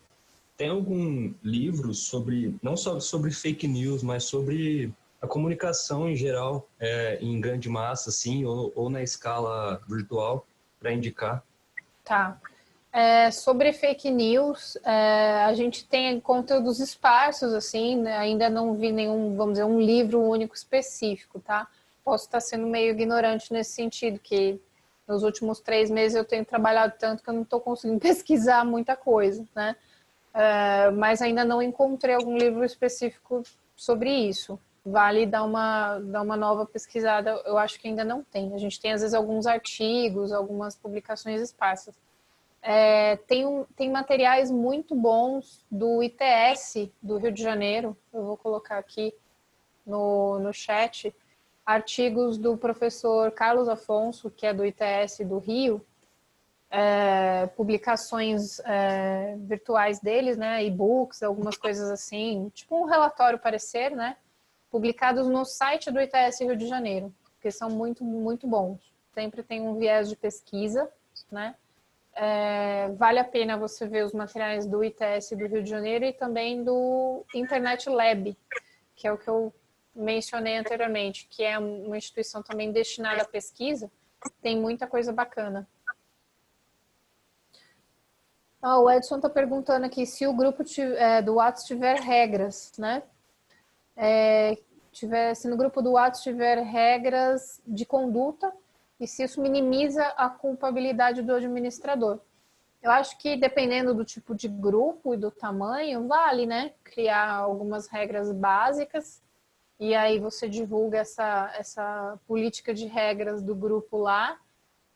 tem algum livro sobre, não só sobre fake news, mas sobre a comunicação em geral, é, em grande massa, assim, ou, ou na escala virtual, para indicar? Tá. É, sobre fake news, é, a gente tem conteúdos esparsos, assim, né? ainda não vi nenhum, vamos dizer, um livro único específico, tá? Posso estar sendo meio ignorante nesse sentido, que nos últimos três meses eu tenho trabalhado tanto que eu não estou conseguindo pesquisar muita coisa, né? É, mas ainda não encontrei algum livro específico sobre isso. Vale dar uma, dar uma nova pesquisada, eu acho que ainda não tem. A gente tem, às vezes, alguns artigos, algumas publicações esparsas. É, tem, um, tem materiais muito bons do ITS do Rio de Janeiro, eu vou colocar aqui no, no chat, artigos do professor Carlos Afonso, que é do ITS do Rio, é, publicações é, virtuais deles, né, e-books, algumas coisas assim, tipo um relatório parecer, né, publicados no site do ITS Rio de Janeiro, que são muito, muito bons. Sempre tem um viés de pesquisa, né, é, vale a pena você ver os materiais do ITS do Rio de Janeiro e também do Internet Lab, que é o que eu mencionei anteriormente, que é uma instituição também destinada à pesquisa, tem muita coisa bacana. Ah, o Edson está perguntando aqui se o grupo é, do WhatsApp tiver regras, né? É, tiver, se no grupo do WhatsApp tiver regras de conduta e se isso minimiza a culpabilidade do administrador. Eu acho que dependendo do tipo de grupo e do tamanho, vale, né? Criar algumas regras básicas e aí você divulga essa, essa política de regras do grupo lá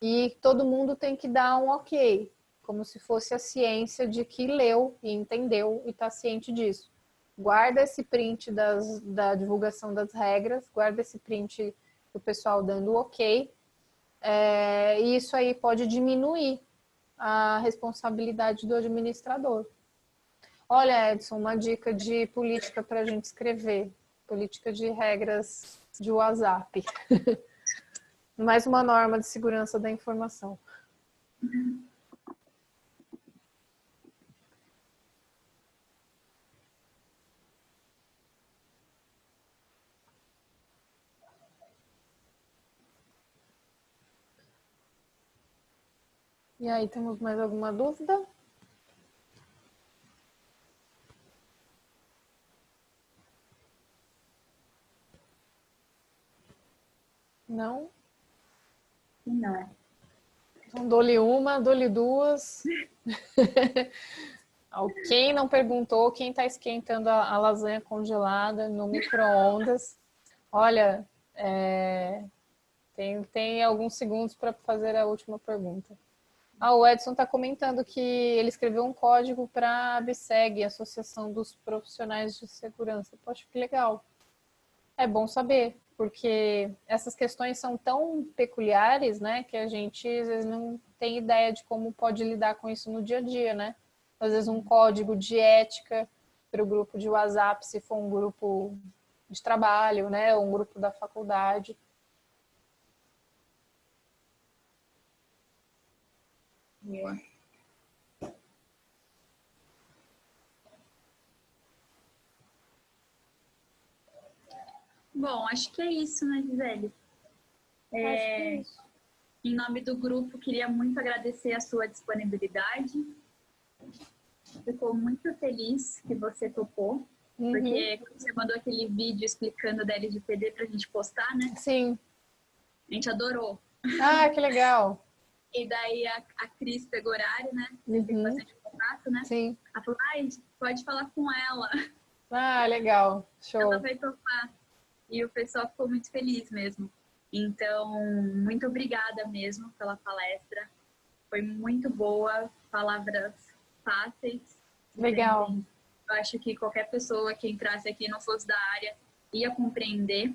e todo mundo tem que dar um ok, como se fosse a ciência de que leu e entendeu e está ciente disso. Guarda esse print das, da divulgação das regras, guarda esse print do pessoal dando ok, é, e isso aí pode diminuir a responsabilidade do administrador. Olha, Edson, uma dica de política para a gente escrever. Política de regras de WhatsApp. Mais uma norma de segurança da informação. E aí, temos mais alguma dúvida? Não? Não. Então, dou-lhe uma, dou-lhe duas. Quem não perguntou, quem está esquentando a, a, lasanha congelada no micro-ondas? Olha, é, tem, tem alguns segundos para fazer a última pergunta. Ah, o Edson está comentando que ele escreveu um código para a ABSEG, Associação dos Profissionais de Segurança. Poxa, que legal. É bom saber, porque essas questões são tão peculiares, né, que a gente às vezes não tem ideia de como pode lidar com isso no dia a dia, né? Às vezes um código de ética para o grupo de WhatsApp, se for um grupo de trabalho, né, ou um grupo da faculdade. Boa. Bom, acho que é isso, né, Gisele? É, é isso. Em nome do grupo, queria muito agradecer a sua disponibilidade. Ficou muito feliz que você topou, Uhum. porque você mandou aquele vídeo explicando da LGPD pra gente postar, né? Sim. A gente adorou. Ah, que legal. E daí a, a Cris pegou horário, né? Tem Uhum. bastante contato, né? Sim. Ela falou, ai, pode falar com ela, Ah, legal. Show. ela vai topar. E o pessoal ficou muito feliz mesmo. Então, muito obrigada mesmo pela palestra. Foi muito boa, palavras fáceis. Legal. Eu acho que qualquer pessoa que entrasse aqui não fosse da área ia compreender.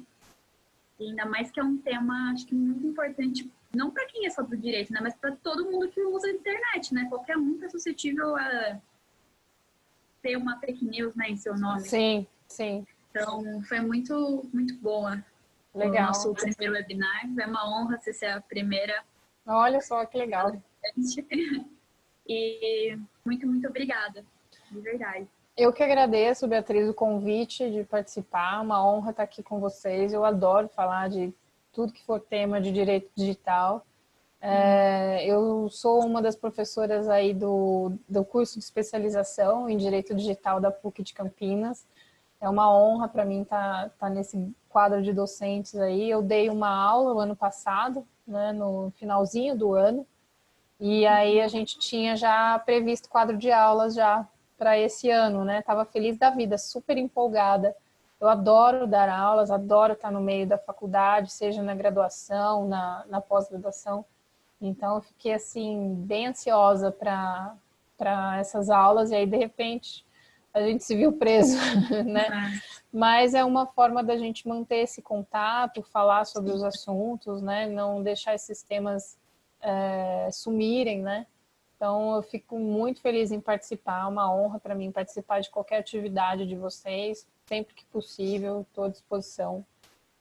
E ainda mais que é um tema, acho que muito importante, não para quem é só do direito, né, mas para todo mundo que usa a internet, né? Qualquer um está suscetível a ter uma fake news né, em seu nome. Sim, sim. Então, foi muito, muito boa o Legal. nosso primeiro webinar. Foi uma honra você ser a primeira. Olha só que legal. E muito, muito obrigada. De verdade. Eu que agradeço, Beatriz, o convite de participar. Uma honra estar aqui com vocês. Eu adoro falar de tudo que for tema de direito digital. É, eu sou uma das professoras aí do, do curso de especialização em direito digital da PUC de Campinas. É uma honra para mim estar tá, nesse quadro de docentes aí. Eu dei uma aula o ano passado, né, no finalzinho do ano, e aí a gente tinha já previsto quadro de aulas já para esse ano, né? Tava feliz da vida, super empolgada. Eu adoro dar aulas, adoro estar no meio da faculdade, seja na graduação, na, na pós-graduação. Então, eu fiquei assim bem ansiosa para essas aulas e aí de repente a gente se viu preso, né? Mas é uma forma da gente manter esse contato, falar sobre os assuntos, né? Não deixar esses temas é, sumirem, né? Então, eu fico muito feliz em participar, uma honra para mim participar de qualquer atividade de vocês, sempre que possível, estou à disposição.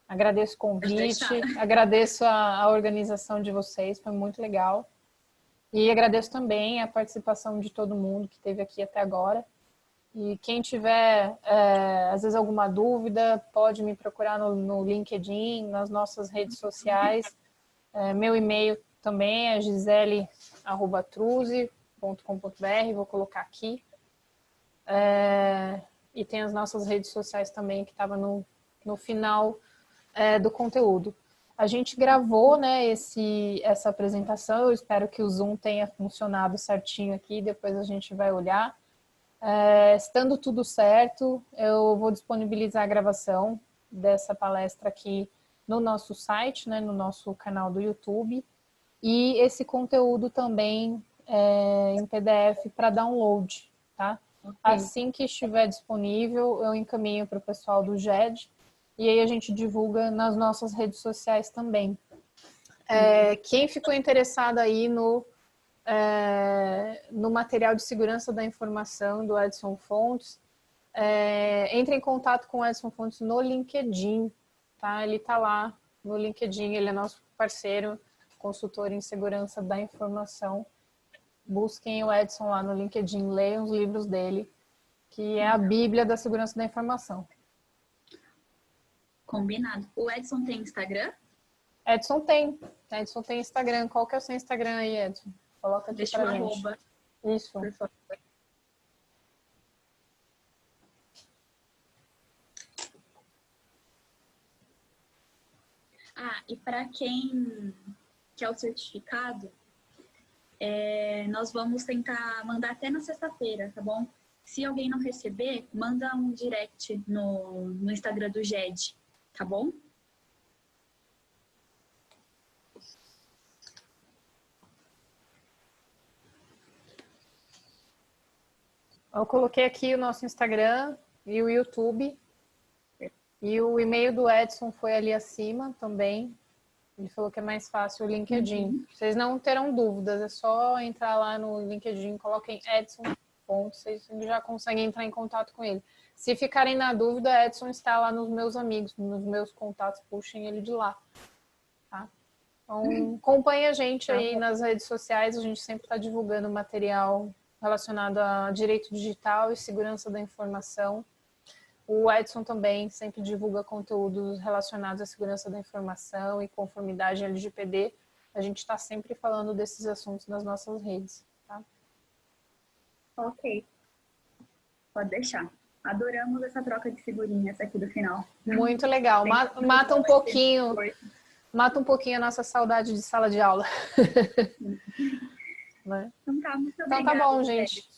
Agradeço o convite, agradeço a, a organização de vocês, foi muito legal. E agradeço também a participação de todo mundo que esteve aqui até agora. E quem tiver, é, às vezes, alguma dúvida, pode me procurar no, no LinkedIn, nas nossas redes sociais. É, meu e-mail também é gisele.truze.com.br, vou colocar aqui. É, e tem as nossas redes sociais também, que estava no, no final é, do conteúdo. A gente gravou né, esse, essa apresentação, eu espero que o Zoom tenha funcionado certinho aqui, depois a gente vai olhar. É, estando tudo certo, eu vou disponibilizar a gravação dessa palestra aqui no nosso site, né, no nosso canal do YouTube, e esse conteúdo também é, em PDF para download, tá? Okay. Assim que estiver disponível, eu encaminho para o pessoal do GED e aí a gente divulga nas nossas redes sociais também. É, quem ficou interessado aí no, é, no material de segurança da informação do Edson Fontes, é, entre em contato com o Edson Fontes no LinkedIn, tá? Ele está lá no LinkedIn, ele é nosso parceiro, consultor em segurança da informação. Busquem o Edson lá no LinkedIn, leiam os livros dele, que é a Bíblia da segurança da informação. Combinado. O Edson tem Instagram? Edson tem. Edson tem Instagram. Qual que é o seu Instagram aí, Edson? Coloca aqui Deixa pra gente. arroba, Isso. por favor. Ah, e para quem quer o certificado, é, nós vamos tentar mandar até na sexta-feira, tá bom? Se alguém não receber, manda um direct no, no Instagram do GED, tá bom? Eu coloquei aqui o nosso Instagram e o YouTube. E o e-mail do Edson foi ali acima também. Ele falou que é mais fácil o LinkedIn. Uhum. Vocês não terão dúvidas, é só entrar lá no LinkedIn, coloquem Edson vocês já conseguem entrar em contato com ele. Se ficarem na dúvida, Edson está lá nos meus amigos, nos meus contatos, puxem ele de lá. Tá? Então, acompanhe a gente aí nas redes sociais, a gente sempre está divulgando material relacionado a direito digital e segurança da informação. O Edson também sempre divulga conteúdos relacionados à segurança da informação e conformidade LGPD. A gente está sempre falando desses assuntos nas nossas redes. Tá? Ok. Pode deixar. Adoramos essa troca de figurinhas aqui do final. Muito legal. Mata, mata um pouquinho, mata um pouquinho a nossa saudade de sala de aula. né? Então tá, muito então tá bom, gente.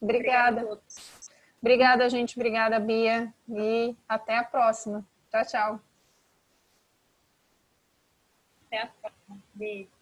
Obrigada. Obrigada, Obrigada, gente. Obrigada, Bia. E até a próxima. Tchau, tchau. Até a próxima. Beijo.